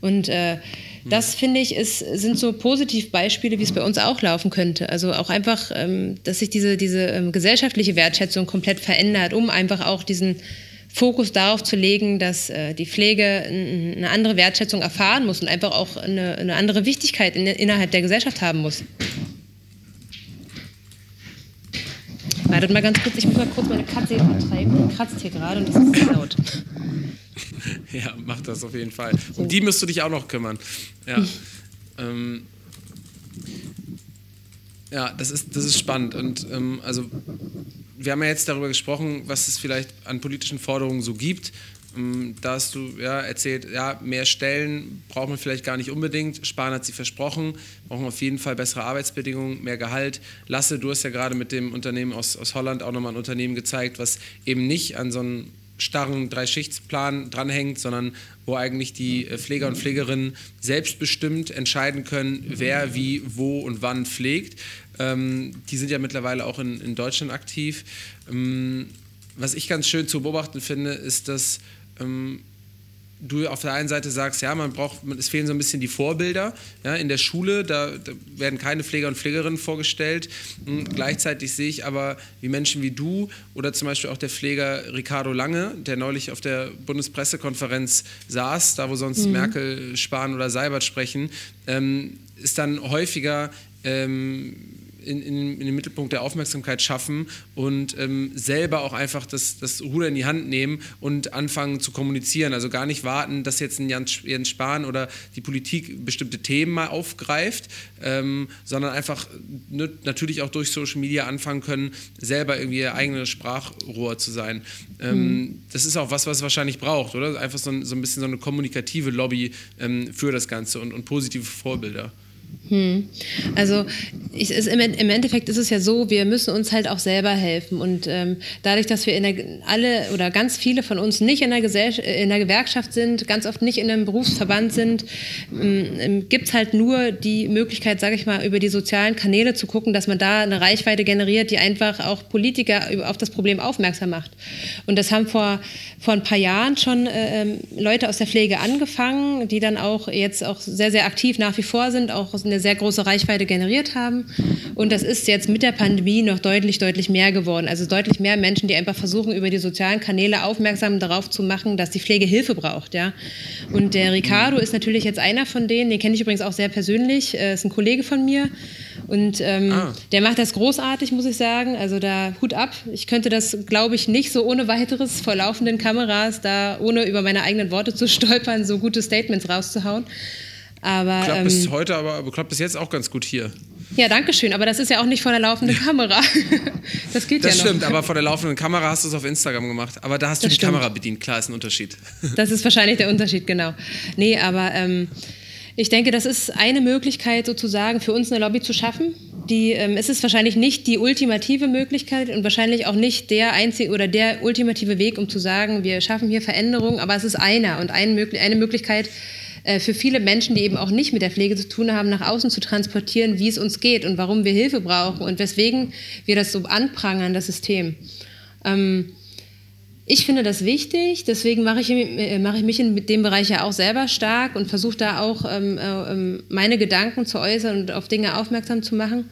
Und äh, das finde ich, ist, sind so Positivbeispiele, wie es bei uns auch laufen könnte. Also auch einfach, ähm, dass sich diese, diese ähm, gesellschaftliche Wertschätzung komplett verändert, um einfach auch diesen Fokus darauf zu legen, dass äh, die Pflege eine andere Wertschätzung erfahren muss und einfach auch eine, eine andere Wichtigkeit in, innerhalb der Gesellschaft haben muss. Wartet mal ganz kurz, ich muss mal kurz meine Katze vertreiben. Die kratzt hier gerade und das ist laut.
Ja, mach das auf jeden Fall. Um die musst du dich auch noch kümmern. Ja. ähm, ja, das ist, das ist spannend. Und ähm, also wir haben ja jetzt darüber gesprochen, was es vielleicht an politischen Forderungen so gibt. Ähm, da hast du ja erzählt, ja, mehr Stellen braucht man vielleicht gar nicht unbedingt. Spahn hat sie versprochen, brauchen auf jeden Fall bessere Arbeitsbedingungen, mehr Gehalt. Lasse, du hast ja gerade mit dem Unternehmen aus, aus Holland auch nochmal ein Unternehmen gezeigt, was eben nicht an so einem starren Dreischichtsplan dranhängt, sondern wo eigentlich die äh, Pfleger und Pflegerinnen selbstbestimmt entscheiden können, wer wie, wo und wann pflegt. Ähm, die sind ja mittlerweile auch in, in Deutschland aktiv. Ähm, was ich ganz schön zu beobachten finde, ist, dass ähm, du auf der einen Seite sagst, ja, man braucht, es fehlen so ein bisschen die Vorbilder. Ja, in der Schule, da, da werden keine Pfleger und Pflegerinnen vorgestellt. Und hm, gleichzeitig sehe ich aber, wie Menschen wie du oder zum Beispiel auch der Pfleger Ricardo Lange, der neulich auf der Bundespressekonferenz saß, da wo sonst mhm. Merkel, Spahn oder Seibert sprechen, ähm, ist dann häufiger ähm, in, in, in, den Mittelpunkt der Aufmerksamkeit schaffen und ähm, selber auch einfach das, das Ruder in die Hand nehmen und anfangen zu kommunizieren. Also gar nicht warten, dass jetzt ein Jens, Jens Spahn oder die Politik bestimmte Themen mal aufgreift, ähm, sondern einfach ne, natürlich auch durch Social Media anfangen können, selber irgendwie ihr eigenes Sprachrohr zu sein. Ähm, mhm. Das ist auch was, was es wahrscheinlich braucht, oder? Einfach so ein, so ein bisschen so eine kommunikative Lobby ähm, für das Ganze und, und positive Vorbilder.
Hm. Also ich, ist, im, im, Endeffekt ist es ja so, wir müssen uns halt auch selber helfen. Und ähm, dadurch, dass wir in der, alle oder ganz viele von uns nicht in der, in der Gewerkschaft sind, ganz oft nicht in einem Berufsverband sind, ähm, ähm gibt es halt nur die Möglichkeit, sage ich mal, über die sozialen Kanäle zu gucken, dass man da eine Reichweite generiert, die einfach auch Politiker auf das Problem aufmerksam macht. Und das haben vor, vor ein paar Jahren schon äh, ähm, Leute aus der Pflege angefangen, die dann auch jetzt auch sehr, sehr aktiv nach wie vor sind, auch aus eine sehr große Reichweite generiert haben. Und das ist jetzt mit der Pandemie noch deutlich, deutlich mehr geworden. Also deutlich mehr Menschen, die einfach versuchen, über die sozialen Kanäle aufmerksam darauf zu machen, dass die Pflege Hilfe braucht. Ja? Und der Ricardo ist natürlich jetzt einer von denen, den kenne ich übrigens auch sehr persönlich, äh, ist ein Kollege von mir. Und ähm, ah. der macht das großartig, muss ich sagen. Also da Hut ab. Ich könnte das, glaube ich, nicht so ohne weiteres vor laufenden Kameras, da ohne über meine eigenen Worte zu stolpern, so gute Statements rauszuhauen. Aber,
klappt ähm, bis heute, aber klappt bis jetzt auch ganz gut hier.
Ja, danke schön. Aber das ist ja auch nicht vor der laufenden Kamera.
Das geht das ja noch. Das stimmt, aber vor der laufenden Kamera hast du es auf Instagram gemacht. Aber da hast das du die stimmt. Kamera bedient. Klar, ist ein Unterschied.
Das ist wahrscheinlich der Unterschied, genau. Nee, aber ähm, ich denke, das ist eine Möglichkeit sozusagen für uns eine Lobby zu schaffen. Die, ähm, es ist wahrscheinlich nicht die ultimative Möglichkeit und wahrscheinlich auch nicht der einzige oder der ultimative Weg, um zu sagen, wir schaffen hier Veränderungen, aber es ist einer und ein, eine Möglichkeit, äh, für viele Menschen, die eben auch nicht mit der Pflege zu tun haben, nach außen zu transportieren, wie es uns geht und warum wir Hilfe brauchen und weswegen wir das so anprangern, das System. Ähm, ich finde das wichtig, deswegen mache ich, äh, mache ich mich in dem Bereich ja auch selber stark und versuche da auch ähm, äh, ähm, meine Gedanken zu äußern und auf Dinge aufmerksam zu machen.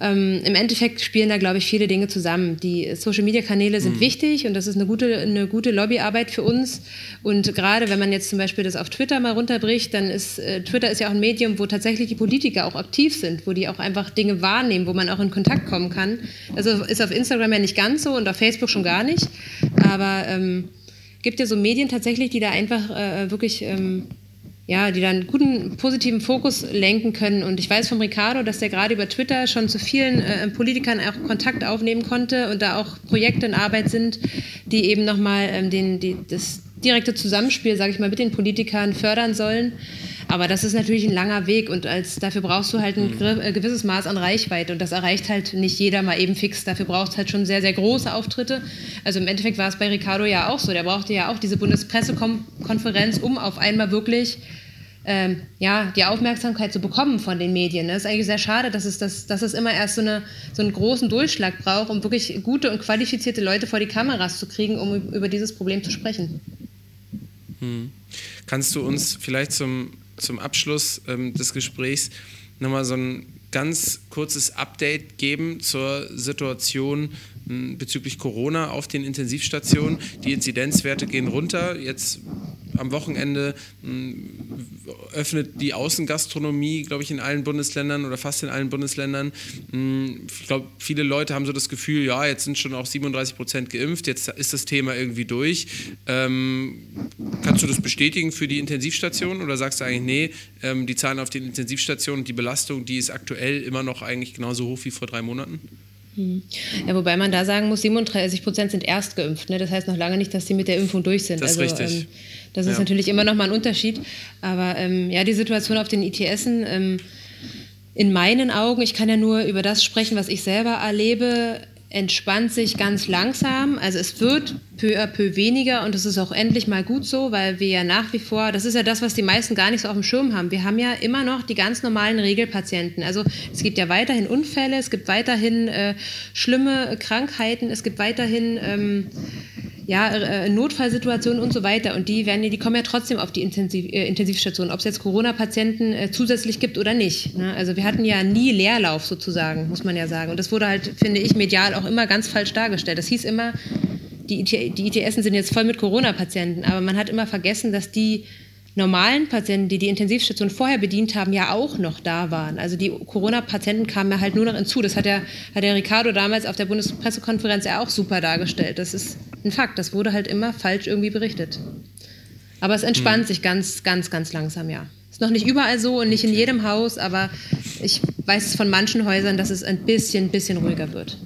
Ähm, Im Endeffekt spielen da, glaube ich, viele Dinge zusammen. Die Social-Media-Kanäle sind mhm. wichtig und das ist eine gute, eine gute Lobbyarbeit für uns. Und gerade wenn man jetzt zum Beispiel das auf Twitter mal runterbricht, dann ist äh, Twitter ist ja auch ein Medium, wo tatsächlich die Politiker auch aktiv sind, wo die auch einfach Dinge wahrnehmen, wo man auch in Kontakt kommen kann. Also ist auf Instagram ja nicht ganz so und auf Facebook schon gar nicht. Aber ähm, gibt ja so Medien tatsächlich, die da einfach äh, wirklich ähm, ja, die dann guten positiven Fokus lenken können. Und ich weiß vom Ricardo, dass der gerade über Twitter schon zu vielen äh, Politikern auch Kontakt aufnehmen konnte und da auch Projekte in Arbeit sind, die eben nochmal ähm, den, die, das direkte Zusammenspiel, sage ich mal, mit den Politikern fördern sollen. Aber das ist natürlich ein langer Weg und als, dafür brauchst du halt ein mhm. äh, gewisses Maß an Reichweite und das erreicht halt nicht jeder mal eben fix. Dafür braucht es halt schon sehr, sehr große Auftritte. Also im Endeffekt war es bei Ricardo ja auch so. Der brauchte ja auch diese Bundespressekonferenz, um auf einmal wirklich ähm, ja, die Aufmerksamkeit zu bekommen von den Medien. Das ist eigentlich sehr schade, dass es, das, dass es immer erst so, eine, so einen großen Durchschlag braucht, um wirklich gute und qualifizierte Leute vor die Kameras zu kriegen, um über dieses Problem zu sprechen.
Hm. Kannst du uns vielleicht zum, zum Abschluss ähm, des Gesprächs nochmal so ein ganz kurzes Update geben zur Situation hm, bezüglich Corona auf den Intensivstationen? Die Inzidenzwerte gehen runter. Jetzt am Wochenende hm, öffnet die Außengastronomie, glaube ich, in allen Bundesländern oder fast in allen Bundesländern. Hm, ich glaube, viele Leute haben so das Gefühl, ja, jetzt sind schon auch 37 Prozent geimpft, jetzt ist das Thema irgendwie durch. Ähm, kannst du das bestätigen für die Intensivstationen oder sagst du eigentlich, nee, ähm, die Zahlen auf den Intensivstationen und die Belastung, die ist aktuell immer noch eigentlich genauso hoch wie vor drei Monaten?
Hm. Ja, wobei man da sagen muss, 37 Prozent sind erst geimpft. Ne? Das heißt noch lange nicht, dass sie mit der Impfung durch sind.
Das ist also, richtig. Ähm,
das ist ja. natürlich immer noch mal ein Unterschied. Aber ähm, ja, die Situation auf den ITSen, ähm, in meinen Augen, ich kann ja nur über das sprechen, was ich selber erlebe, entspannt sich ganz langsam. Also es wird peu à peu weniger und das ist auch endlich mal gut so, weil wir ja nach wie vor, das ist ja das, was die meisten gar nicht so auf dem Schirm haben. Wir haben ja immer noch die ganz normalen Regelpatienten. Also es gibt ja weiterhin Unfälle, es gibt weiterhin äh, schlimme Krankheiten, es gibt weiterhin ähm, ja, äh, Notfallsituationen und so weiter. Und die werden, die kommen ja trotzdem auf die Intensiv, äh, Intensivstation, ob es jetzt Corona-Patienten äh, zusätzlich gibt oder nicht. Ne? Also wir hatten ja nie Leerlauf sozusagen, muss man ja sagen. Und das wurde halt, finde ich, medial auch immer ganz falsch dargestellt. Das hieß immer, die, IT, die ITS sind jetzt voll mit Corona-Patienten, aber man hat immer vergessen, dass die normalen Patienten, die die Intensivstation vorher bedient haben, ja auch noch da waren. Also die Corona-Patienten kamen ja halt nur noch hinzu. Das hat der, hat der Ricardo damals auf der Bundespressekonferenz ja auch super dargestellt. Das ist ein Fakt. Das wurde halt immer falsch irgendwie berichtet. Aber es entspannt hm. sich ganz, ganz, ganz langsam, ja. Ist noch nicht überall so und nicht in jedem Haus, aber ich weiß es von manchen Häusern, dass es ein bisschen, bisschen ruhiger wird.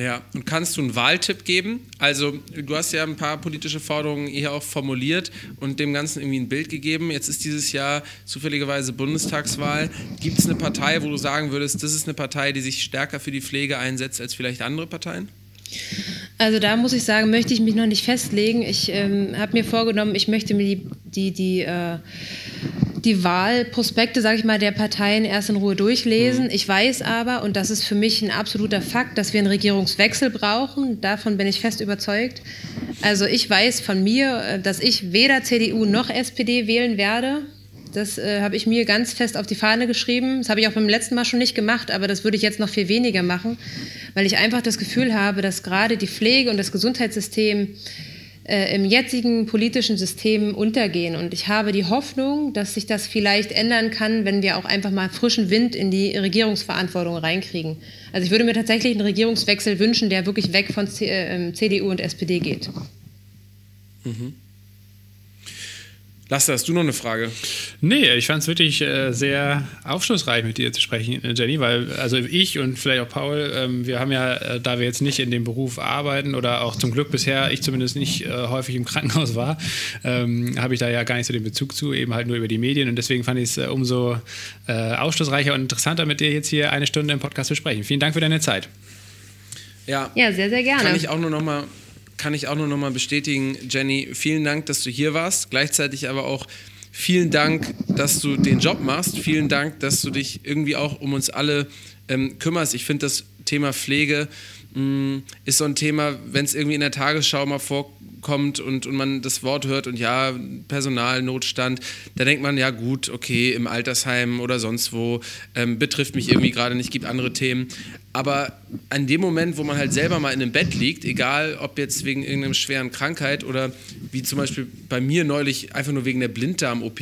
Ja, und kannst du einen Wahltipp geben? Also, du hast ja ein paar politische Forderungen hier auch formuliert und dem Ganzen irgendwie ein Bild gegeben. Jetzt ist dieses Jahr zufälligerweise Bundestagswahl. Gibt es eine Partei, wo du sagen würdest, das ist eine Partei, die sich stärker für die Pflege einsetzt als vielleicht andere Parteien?
Also da muss ich sagen, möchte ich mich noch nicht festlegen. Ich ähm, habe mir vorgenommen, ich möchte mir die, die, die äh, die Wahlprospekte, sage ich mal, der Parteien erst in Ruhe durchlesen. Mhm. Ich weiß aber, und das ist für mich ein absoluter Fakt, dass wir einen Regierungswechsel brauchen. Davon bin ich fest überzeugt. Also ich weiß von mir, äh, dass ich weder CDU noch SPD wählen werde. Das äh, habe ich mir ganz fest auf die Fahne geschrieben. Das habe ich auch beim letzten Mal schon nicht gemacht, aber das würde ich jetzt noch viel weniger machen, weil ich einfach das Gefühl habe, dass gerade die Pflege und das Gesundheitssystem äh, im jetzigen politischen System untergehen. Und ich habe die Hoffnung, dass sich das vielleicht ändern kann, wenn wir auch einfach mal frischen Wind in die Regierungsverantwortung reinkriegen. Also ich würde mir tatsächlich einen Regierungswechsel wünschen, der wirklich weg von C äh, CDU und SPD geht.
Mhm. Lasse, hast du noch eine Frage?
Nee, ich fand es wirklich äh, sehr aufschlussreich, mit dir zu sprechen, äh, Jenny, weil also ich und vielleicht auch Paul, ähm, wir haben ja, äh, da wir jetzt nicht in dem Beruf arbeiten oder auch zum Glück bisher, ich zumindest nicht äh, häufig im Krankenhaus war, ähm, habe ich da ja gar nicht so den Bezug zu, eben halt nur über die Medien und deswegen fand ich es äh, umso äh, aufschlussreicher und interessanter, mit dir jetzt hier eine Stunde im Podcast zu sprechen. Vielen Dank für deine Zeit.
Ja, ja sehr, sehr gerne.
Kann ich auch nur noch mal kann ich auch nur noch mal bestätigen, Jenny, vielen Dank, dass du hier warst. Gleichzeitig aber auch vielen Dank, dass du den Job machst. Vielen Dank, dass du dich irgendwie auch um uns alle ähm, kümmerst. Ich finde das Thema Pflege mh, mm, ist so ein Thema, wenn es irgendwie in der Tagesschau mal vorkommt kommt und, und man das Wort hört und ja, Personalnotstand, da denkt man, ja gut, okay, im Altersheim oder sonst wo, ähm, betrifft mich irgendwie gerade nicht, gibt andere Themen. Aber an dem Moment, wo man halt selber mal in einem Bett liegt, egal ob jetzt wegen irgendeiner schweren Krankheit oder wie zum Beispiel bei mir neulich einfach nur wegen der Blinddarm-OP,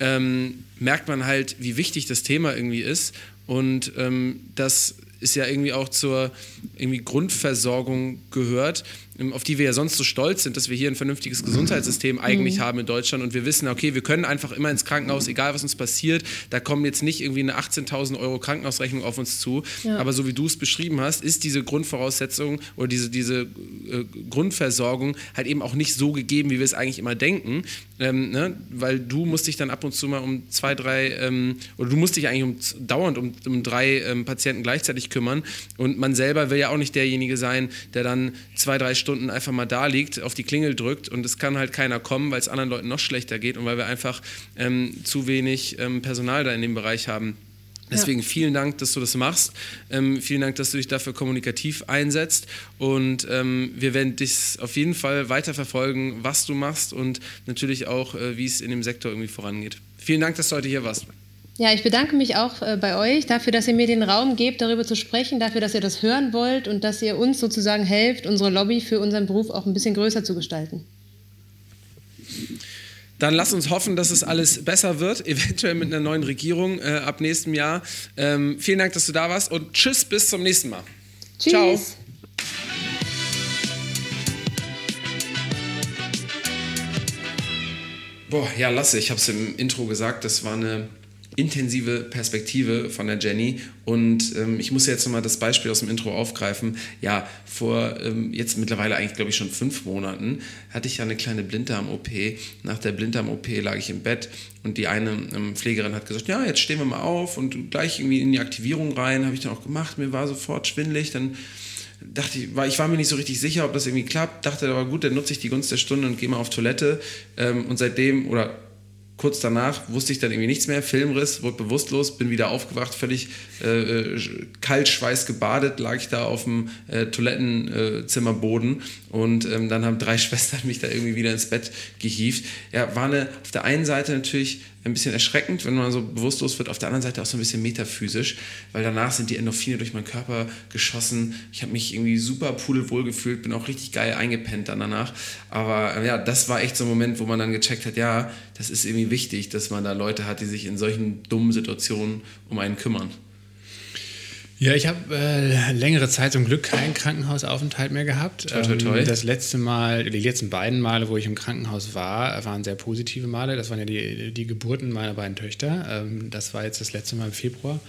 ähm, merkt man halt, wie wichtig das Thema irgendwie ist und ähm, das ist ja irgendwie auch zur irgendwie Grundversorgung gehört auf die wir ja sonst so stolz sind, dass wir hier ein vernünftiges Gesundheitssystem eigentlich mhm. haben in Deutschland und wir wissen, okay, wir können einfach immer ins Krankenhaus, egal was uns passiert, da kommen jetzt nicht irgendwie eine 18.000 Euro Krankenhausrechnung auf uns zu, ja. aber so wie du es beschrieben hast, ist diese Grundvoraussetzung oder diese, diese äh, Grundversorgung halt eben auch nicht so gegeben, wie wir es eigentlich immer denken, ähm, ne? weil du musst dich dann ab und zu mal um zwei, drei, ähm, oder du musst dich eigentlich um, dauernd um, um drei ähm, Patienten gleichzeitig kümmern und man selber will ja auch nicht derjenige sein, der dann zwei, drei Stunden einfach mal da liegt, auf die Klingel drückt und es kann halt keiner kommen, weil es anderen Leuten noch schlechter geht und weil wir einfach ähm, zu wenig ähm, Personal da in dem Bereich haben. Deswegen ja. vielen Dank, dass du das machst. Ähm, vielen Dank, dass du dich dafür kommunikativ einsetzt. Und ähm, wir werden dich auf jeden Fall weiter verfolgen, was du machst und natürlich auch, äh, wie es in dem Sektor irgendwie vorangeht. Vielen Dank, dass du heute hier warst.
Ja, ich bedanke mich auch äh, bei euch dafür, dass ihr mir den Raum gebt, darüber zu sprechen, dafür, dass ihr das hören wollt und dass ihr uns sozusagen helft, unsere Lobby für unseren Beruf auch ein bisschen größer zu gestalten.
Dann lass uns hoffen, dass es alles besser wird, eventuell mit einer neuen Regierung äh, ab nächstem Jahr. Ähm, vielen Dank, dass du da warst und tschüss, bis zum nächsten Mal.
Tschüss. Ciao.
Boah, ja, lasse, ich habe es im Intro gesagt, das war eine intensive Perspektive von der Jenny. Und ähm, ich muss jetzt nochmal das Beispiel aus dem Intro aufgreifen. Ja, vor ähm, jetzt mittlerweile eigentlich, glaube ich, schon fünf Monaten hatte ich ja eine kleine Blinddarm-OP. Nach der Blinddarm-OP lag ich im Bett und die eine ähm, Pflegerin hat gesagt, ja, jetzt stehen wir mal auf und gleich irgendwie in die Aktivierung rein. Habe ich dann auch gemacht. Mir war sofort schwindelig. Dann dachte ich, war, ich war mir nicht so richtig sicher, ob das irgendwie klappt. Dachte aber gut, dann nutze ich die Gunst der Stunde und gehe mal auf Toilette. Ähm, und seitdem, oder kurz danach wusste ich dann irgendwie nichts mehr, Filmriss, wurde bewusstlos, bin wieder aufgewacht, völlig äh, äh kalt, schweißgebadet, lag ich da auf dem äh, Toilettenzimmerboden und ähm, dann haben drei Schwestern mich da irgendwie wieder ins Bett gehievt. Ja, war eine, auf der einen Seite natürlich ein bisschen erschreckend, wenn man so bewusstlos wird, auf der anderen Seite auch so ein bisschen metaphysisch, weil danach sind die Endorphine durch meinen Körper geschossen. Ich habe mich irgendwie super pudelwohl gefühlt, bin auch richtig geil eingepennt dann danach. Aber äh, ja, das war echt so ein Moment, wo man dann gecheckt hat, ja, das ist irgendwie wichtig, dass man da Leute hat, die sich in solchen dummen Situationen um einen kümmern.
Ja, ich habe äh, längere Zeit zum Glück keinen Krankenhausaufenthalt mehr gehabt.
Toi, toi, toi.
Ähm, das letzte Mal, die letzten beiden Male, wo ich im Krankenhaus war, waren sehr positive Male. Das waren ja die, die Geburten meiner beiden Töchter. Ähm, das war jetzt das letzte Mal im Februar.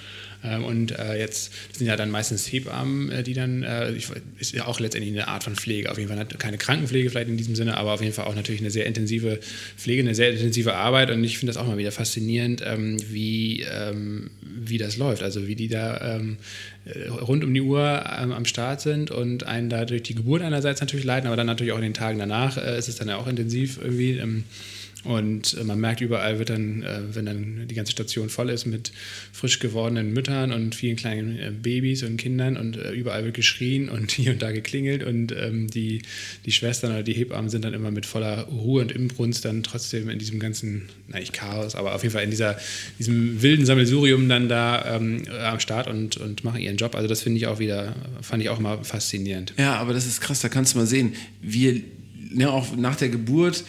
Ähm, und äh, jetzt sind ja dann meistens Hebammen, äh, die dann, äh, ist ja auch letztendlich eine Art von Pflege. Auf jeden Fall keine Krankenpflege vielleicht in diesem Sinne, aber auf jeden Fall auch natürlich eine sehr intensive Pflege, eine sehr intensive Arbeit. Und ich finde das auch mal wieder faszinierend, ähm, wie, ähm, wie das läuft. Also wie die da rund um die Uhr am Start sind und einen da durch die Geburt einerseits natürlich leiten, aber dann natürlich auch in den Tagen danach ist es dann ja auch intensiv irgendwie. Und äh, man merkt überall, wird dann, äh, wenn dann die ganze Station voll ist mit frisch gewordenen Müttern und vielen kleinen äh, Babys und Kindern und überall wird geschrien und hier und da geklingelt und ähm, die, die Schwestern oder die Hebammen sind dann immer mit voller Ruhe und Imbrunst dann trotzdem in diesem ganzen, na nicht Chaos, aber auf jeden Fall in dieser, diesem wilden Sammelsurium dann da ähm, am Start und, und machen ihren Job. Also das finde ich auch wieder, fand ich auch mal faszinierend.
Ja, aber das ist krass, da kannst du mal sehen, wir ja, auch nach der Geburt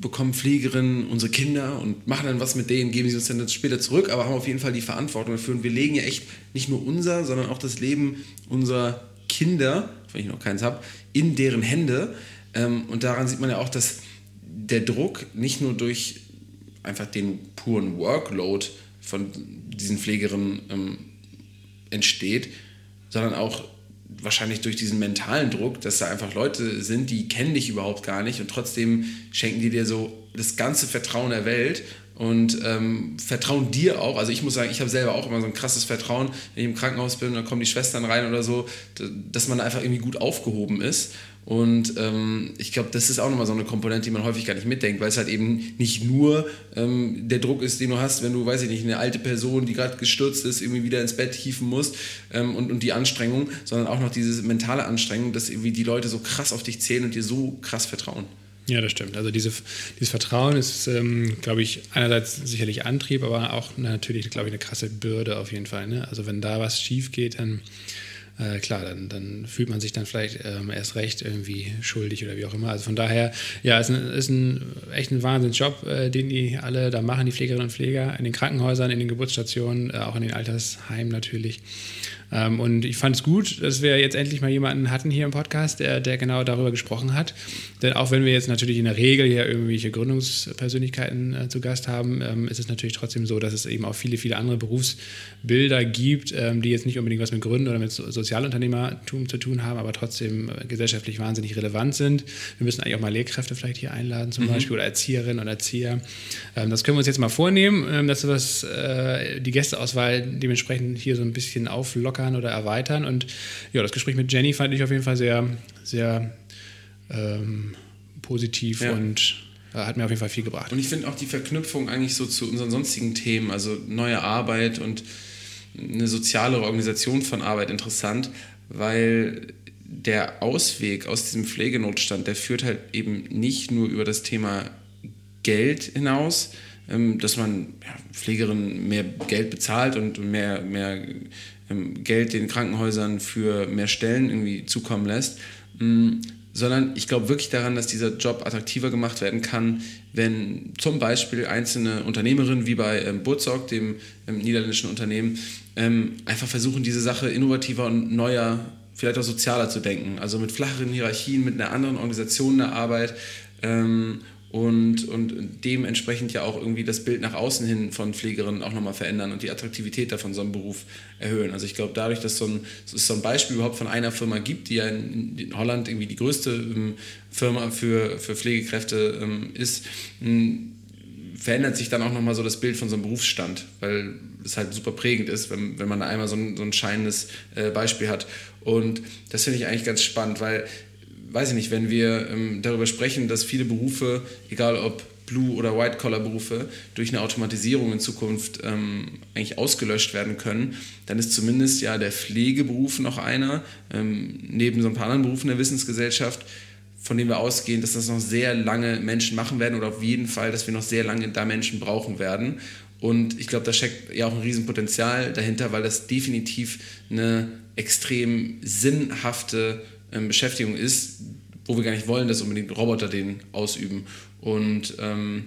bekommen Pflegerinnen unsere Kinder und machen dann was mit denen, geben sie uns dann später zurück, aber haben auf jeden Fall die Verantwortung dafür. Und wir legen ja echt nicht nur unser, sondern auch das Leben unserer Kinder, wenn ich noch keins habe, in deren Hände. Ähm, und daran sieht man ja auch, dass der Druck nicht nur durch einfach den puren Workload von diesen Pflegerinnen ähm, entsteht, sondern auch wahrscheinlich durch diesen mentalen Druck, dass da einfach Leute sind, die kennen dich überhaupt gar nicht und trotzdem schenken die dir so das ganze Vertrauen der Welt und ähm, vertrauen dir auch. Also ich muss sagen, ich habe selber auch immer so ein krasses Vertrauen, wenn ich im Krankenhaus bin, dann kommen die Schwestern rein oder so, dass man einfach irgendwie gut aufgehoben ist. Und ähm, ich glaube, das ist auch nochmal so eine Komponente, die man häufig gar nicht mitdenkt, weil es halt eben nicht nur ähm, der Druck ist, den du hast, wenn du, weiß ich nicht, eine alte Person, die gerade gestürzt ist, irgendwie wieder ins Bett hieven musst ähm, und, und die Anstrengung, sondern auch noch diese mentale Anstrengung, dass irgendwie die Leute so krass auf dich zählen und dir so krass vertrauen.
Ja, das stimmt. Also diese, dieses Vertrauen ist, ähm, glaube ich, einerseits sicherlich Antrieb, aber auch natürlich, glaube ich, eine krasse Bürde auf jeden Fall. Ne? Also wenn da was schief geht, dann äh, klar, dann, dann, fühlt man sich dann vielleicht ähm, erst recht irgendwie schuldig oder wie auch immer. Also von daher, ja, es ist ein, ist ein echt ein Wahnsinnsjob, äh, den die alle da machen, die Pflegerinnen und Pfleger, in den Krankenhäusern, in den Geburtsstationen, äh, auch in den Altersheimen natürlich. Ähm, und ich fand es gut, dass wir jetzt endlich mal jemanden hatten hier im Podcast, der, der genau darüber gesprochen hat. Denn auch wenn wir jetzt natürlich in der Regel hier irgendwelche Gründungspersönlichkeiten äh, zu Gast haben, ähm, ist es natürlich trotzdem so, dass es eben auch viele, viele andere Berufsbilder gibt, ähm, die jetzt nicht unbedingt was mit Gründen oder mit Sozialunternehmertum zu tun haben, aber trotzdem äh, gesellschaftlich wahnsinnig relevant sind. Wir müssen eigentlich auch mal Lehrkräfte vielleicht hier einladen, zum mhm. Beispiel, oder Erzieherinnen und Erzieher. Ähm, das können wir uns jetzt mal vornehmen, ähm, dass wir äh, die Gästeauswahl dementsprechend hier so ein bisschen auflockern auflockern oder erweitern. Und ja, das Gespräch mit Jenny fand ich auf jeden Fall sehr, sehr ähm, positiv ja. und äh, hat mir auf jeden Fall viel gebracht.
Und ich finde auch die Verknüpfung eigentlich so zu unseren sonstigen Themen, also neue Arbeit und eine soziale Organisation von Arbeit interessant, weil der Ausweg aus diesem Pflegenotstand, der führt halt eben nicht nur über das Thema Geld hinaus, dass man ja, Pflegerinnen mehr Geld bezahlt und mehr, mehr ähm, Geld den Krankenhäusern für mehr Stellen irgendwie zukommen lässt, mm, sondern ich glaube wirklich daran, dass dieser Job attraktiver gemacht werden kann, wenn zum Beispiel einzelne Unternehmerinnen wie bei ähm, Burzog, dem ähm, niederländischen Unternehmen, ähm, einfach versuchen, diese Sache innovativer und neuer, vielleicht auch sozialer zu denken. Also mit flacheren Hierarchien, mit einer anderen Organisation der Arbeit ähm, und, und dementsprechend ja auch irgendwie das Bild nach außen hin von Pflegerinnen auch nochmal verändern und die Attraktivität davon so einem Beruf erhöhen. Also ich glaube, dadurch, dass so ein, es so ein Beispiel überhaupt von einer Firma gibt, die ja in, Holland irgendwie die größte ähm, Firma für, für Pflegekräfte ähm, ist, ähm, verändert sich dann auch nochmal so das Bild von so einem Berufsstand, weil es halt super prägend ist, wenn, wenn man da einmal so ein, so ein scheinendes äh, Beispiel hat. Und das finde ich eigentlich ganz spannend, weil weiß ich nicht, wenn wir ähm, darüber sprechen, dass viele Berufe, egal ob Blue- oder White-Collar-Berufe, durch eine Automatisierung in Zukunft ähm, eigentlich ausgelöscht werden können, dann ist zumindest ja der Pflegeberuf noch einer, ähm, neben so ein paar anderen Berufen der Wissensgesellschaft, von dem wir ausgehen, dass das noch sehr lange Menschen machen werden oder auf jeden Fall, dass wir noch sehr lange da Menschen brauchen werden. Und ich glaube, da steckt ja auch ein Riesenpotenzial dahinter, weil das definitiv eine extrem sinnhafte ähm, Beschäftigung ist, wo wir gar nicht wollen, dass unbedingt Roboter den ausüben. Und ähm,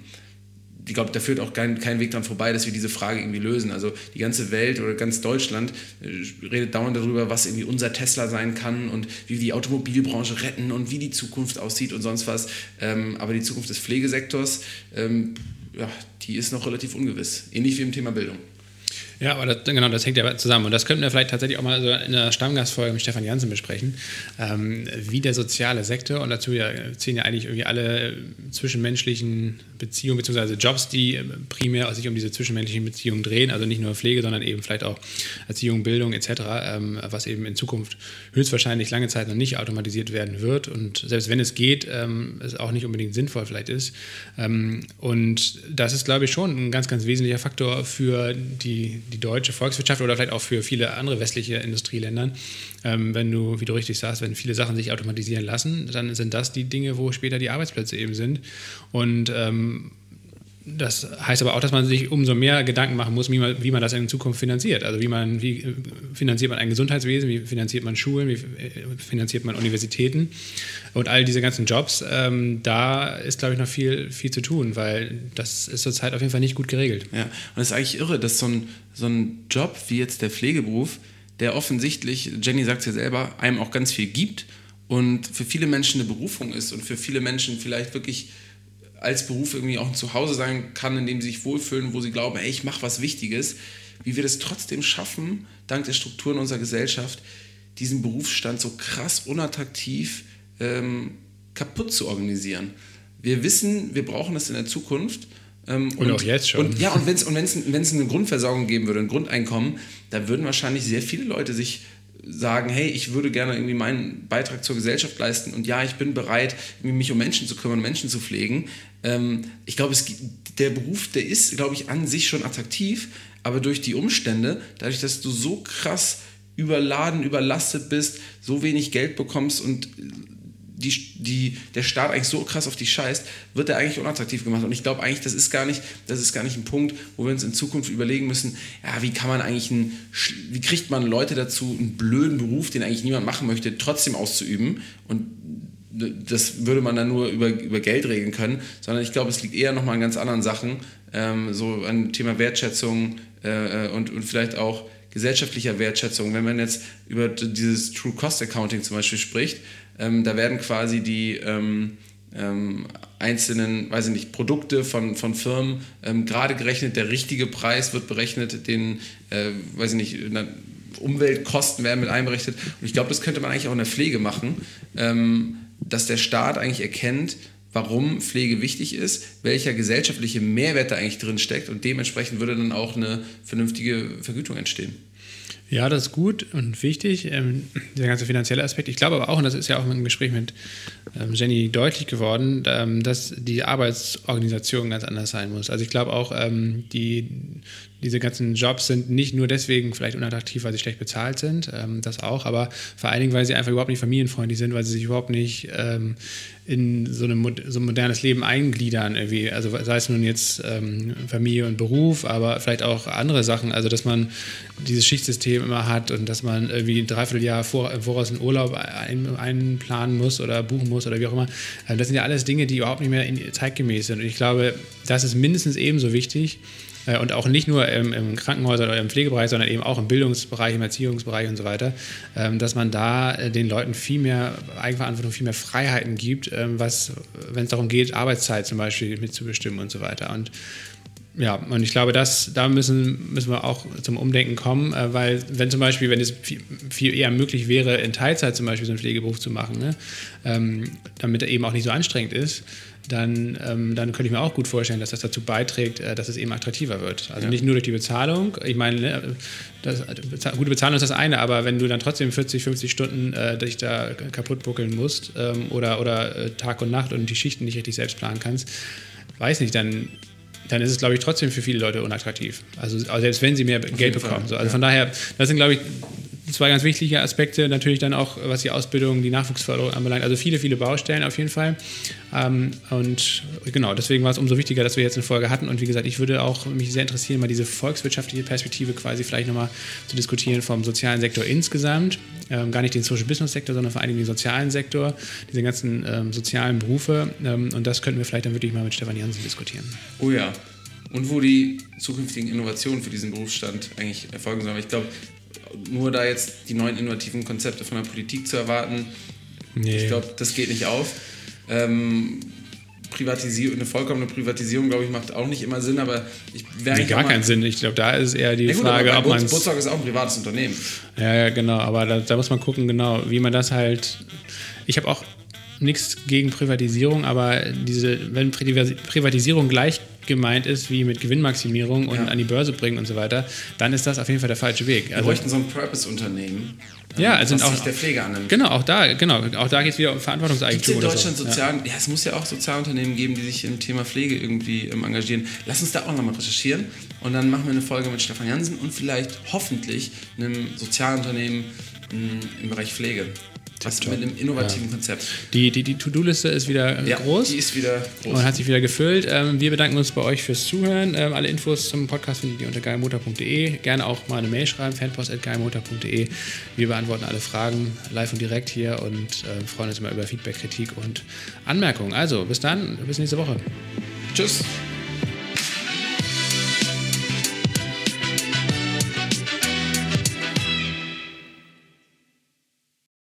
ich glaube, da führt auch kein, kein Weg dran vorbei, dass wir diese Frage irgendwie lösen. Also die ganze Welt oder ganz Deutschland äh, redet dauernd darüber, was irgendwie unser Tesla sein kann und wie wir die Automobilbranche retten und wie die Zukunft aussieht und sonst was. Ähm, aber die Zukunft des Pflegesektors, ähm, ja, die ist noch relativ ungewiss. Ähnlich wie im Thema Bildung.
Ja, aber das, genau, das hängt ja zusammen. Und das könnten wir vielleicht tatsächlich auch mal so in einer Stammgastfolge mit Stefan Jansen besprechen, ähm, wie der soziale Sektor, und dazu ja, zählen ja eigentlich irgendwie alle zwischenmenschlichen Beziehungen bzw. Jobs, die primär sich um diese zwischenmenschlichen Beziehungen drehen, also nicht nur Pflege, sondern eben vielleicht auch Erziehung, Bildung etc., ähm, was eben in Zukunft höchstwahrscheinlich lange Zeit noch nicht automatisiert werden wird und selbst wenn es geht, ähm, es auch nicht unbedingt sinnvoll vielleicht ist. Ähm, und das ist, glaube ich, schon ein ganz, ganz wesentlicher Faktor für die die deutsche Volkswirtschaft oder vielleicht auch für viele andere westliche Industrieländer, ähm, wenn du, wie du richtig sagst, wenn viele Sachen sich automatisieren lassen, dann sind das die Dinge, wo später die Arbeitsplätze eben sind. Und ähm, das heißt aber auch, dass man sich umso mehr Gedanken machen muss, wie man, wie man das in Zukunft finanziert. Also wie, man, wie äh, finanziert man ein Gesundheitswesen, wie finanziert man Schulen, wie äh, finanziert man Universitäten und all diese ganzen Jobs. Ähm, da ist, glaube ich, noch viel, viel zu tun, weil das ist zurzeit auf jeden Fall nicht gut geregelt.
Ja, und es ist eigentlich irre, dass so ein, so ein Job wie jetzt der Pflegeberuf, der offensichtlich, Jenny sagt es ja selber, einem auch ganz viel gibt und für viele Menschen eine Berufung ist und für viele Menschen vielleicht wirklich als Beruf irgendwie auch ein Zuhause sein kann, in dem sie sich wohlfühlen, wo sie glauben, ey, ich mache was Wichtiges, wie wir das trotzdem schaffen, dank der Strukturen unserer Gesellschaft, diesen Berufsstand so krass unattraktiv ähm, kaputt zu organisieren. Wir wissen, wir brauchen das in der Zukunft.
Ähm, und, und, auch jetzt schon.
Und, ja, und wenn es und wenn's, wenn's eine Grundversorgung geben würde, ein Grundeinkommen, da würden wahrscheinlich sehr viele Leute sich sagen, hey, ich würde gerne irgendwie meinen Beitrag zur Gesellschaft leisten und ja, ich bin bereit, mich um Menschen zu kümmern, Menschen zu pflegen. Ähm, ich glaube, der Beruf, der ist, glaube ich, an sich schon attraktiv, aber durch die Umstände, dadurch, dass du so krass überladen, überlastet bist, so wenig Geld bekommst und die, die, der Staat eigentlich so krass auf dich scheißt, wird er eigentlich unattraktiv gemacht. Und ich glaube eigentlich, das ist gar nicht, das ist gar nicht ein Punkt, wo wir uns in Zukunft überlegen müssen, ja, wie kann man eigentlich einen, wie kriegt man Leute dazu, einen blöden Beruf, den eigentlich niemand machen möchte, trotzdem auszuüben. Und das würde man dann nur über, über Geld regeln können, sondern ich glaube, es liegt eher nochmal an ganz anderen Sachen, ähm, so an Thema Wertschätzung äh, und, und vielleicht auch gesellschaftlicher Wertschätzung. Wenn man jetzt über dieses True Cost Accounting zum Beispiel spricht, ähm, da werden quasi die ähm, ähm, einzelnen, weiß ich nicht, Produkte von, von Firmen ähm, gerade gerechnet, der richtige Preis wird berechnet, den, äh, weiß ich nicht, Umweltkosten werden mit einberechnet. Und ich glaube, das könnte man eigentlich auch in der Pflege machen, ähm, dass der Staat eigentlich erkennt, warum Pflege wichtig ist, welcher gesellschaftliche Mehrwert da eigentlich drin steckt und dementsprechend würde dann auch eine vernünftige Vergütung entstehen.
Ja, das ist gut und wichtig, ähm, der ganze finanzielle Aspekt. Ich glaube aber auch, und das ist ja auch im Gespräch mit ähm, Jenny deutlich geworden, ähm, dass die Arbeitsorganisation ganz anders sein muss. Also ich glaube auch, ähm, die, diese ganzen Jobs sind nicht nur deswegen vielleicht unattraktiv, weil sie schlecht bezahlt sind, ähm, das auch, aber vor allen Dingen, weil sie einfach überhaupt nicht familienfreundlich sind, weil sie sich überhaupt nicht ähm, in so, eine, so ein modernes Leben eingliedern. Irgendwie. Also sei es nun jetzt ähm, Familie und Beruf, aber vielleicht auch andere Sachen. Also dass man dieses Schichtsystem immer hat und dass man irgendwie ein Dreivierteljahr vor, voraus einen Urlaub ein, einplanen muss oder buchen muss oder wie auch immer. Ähm, das sind ja alles Dinge, die überhaupt nicht mehr zeitgemäß sind. Und ich glaube, das ist mindestens ebenso wichtig und auch nicht nur im, im Krankenhäuser oder im Pflegebereich, sondern eben auch im Bildungsbereich, im Erziehungsbereich und so weiter, ähm, dass man da äh, den Leuten viel mehr Eigenverantwortung, viel mehr Freiheiten gibt, ähm, was, wenn es darum geht, Arbeitszeit zum Beispiel mitzubestimmen und so weiter. Und ja, und ich glaube, das, da müssen, müssen wir auch zum Umdenken kommen, äh, weil wenn zum Beispiel, wenn es viel, viel, eher möglich wäre, in Teilzeit zum Beispiel so einen Pflegeberuf zu machen, ne, ähm, damit er eben auch nicht so anstrengend ist, dann, ähm, dann könnte ich mir auch gut vorstellen, dass das dazu beiträgt, äh, dass es eben attraktiver wird. Also ja. nicht nur durch die Bezahlung. Ich meine, ne, das, gute Bezahlung ist das eine, aber wenn du dann trotzdem 40, 50 Stunden äh, dich da kaputt buckeln musst ähm, oder, oder äh, Tag und Nacht und die Schichten nicht richtig selbst planen kannst, weiß nicht, dann dann ist es, glaube ich, trotzdem für viele Leute unattraktiv. Also, selbst wenn sie mehr Auf Geld bekommen. So, also ja. von daher, das sind, glaube ich, zwei ganz wichtige Aspekte. Natürlich dann auch, was die Ausbildung, die Nachwuchsförderung anbelangt. Also viele, viele Baustellen auf jeden Fall. Ähm, und genau, deswegen war es umso wichtiger, dass wir jetzt eine Folge hatten. Und wie gesagt, ich würde auch mich sehr interessieren, mal diese volkswirtschaftliche Perspektive quasi vielleicht nochmal zu diskutieren vom sozialen Sektor insgesamt. Ähm, gar nicht den Social Business Sektor, sondern vor allem den sozialen Sektor, diese ganzen ähm, sozialen Berufe. Ähm, und das könnten wir vielleicht dann wirklich mal mit Stefan Jansen diskutieren.
Oh ja. Und wo die zukünftigen Innovationen für diesen Berufsstand eigentlich erfolgen sollen. Ich glaube, nur da jetzt die neuen innovativen Konzepte von der Politik zu erwarten, nee. ich glaube, das geht nicht auf. Ähm, Privatisierung, eine vollkommene Privatisierung, glaube ich, macht auch nicht immer Sinn, aber ich
wäre nee, gar keinen Sinn. Ich glaube, da ist eher die ja, gut, Frage, ob man.
Butzog ist auch ein privates Unternehmen.
Ja, ja, genau, aber da, da muss man gucken, genau, wie man das halt. Ich habe auch nichts gegen Privatisierung, aber diese, wenn Privatisierung gleich gemeint ist wie mit Gewinnmaximierung und ja. an die Börse bringen und so weiter, dann ist das auf jeden Fall der falsche Weg.
Wir also, bräuchten so ein Purpose-Unternehmen.
Ja, also
was auch, sich der Pflege annimmt.
Genau, auch da, genau, auch da geht es wieder um Verantwortungseigentum.
In Deutschland so. Sozial, ja. ja. es muss ja auch Sozialunternehmen geben, die sich im Thema Pflege irgendwie ähm, engagieren. Lass uns da auch nochmal recherchieren und dann machen wir eine Folge mit Stefan Jansen und vielleicht hoffentlich einem Sozialunternehmen mm, im Bereich Pflege. Was mit einem innovativen ja. Konzept.
Die, die, die To-Do-Liste ist wieder ja, groß.
Die ist wieder groß.
Und hat sich wieder gefüllt. Ähm, wir bedanken uns bei euch fürs Zuhören. Ähm, alle Infos zum Podcast findet ihr unter geilmotor.de. Gerne auch mal eine Mail schreiben, fanpost.geilmotor.de. Wir beantworten alle Fragen live und direkt hier und äh, freuen uns immer über Feedback, Kritik und Anmerkungen. Also, bis dann, bis nächste Woche.
Tschüss.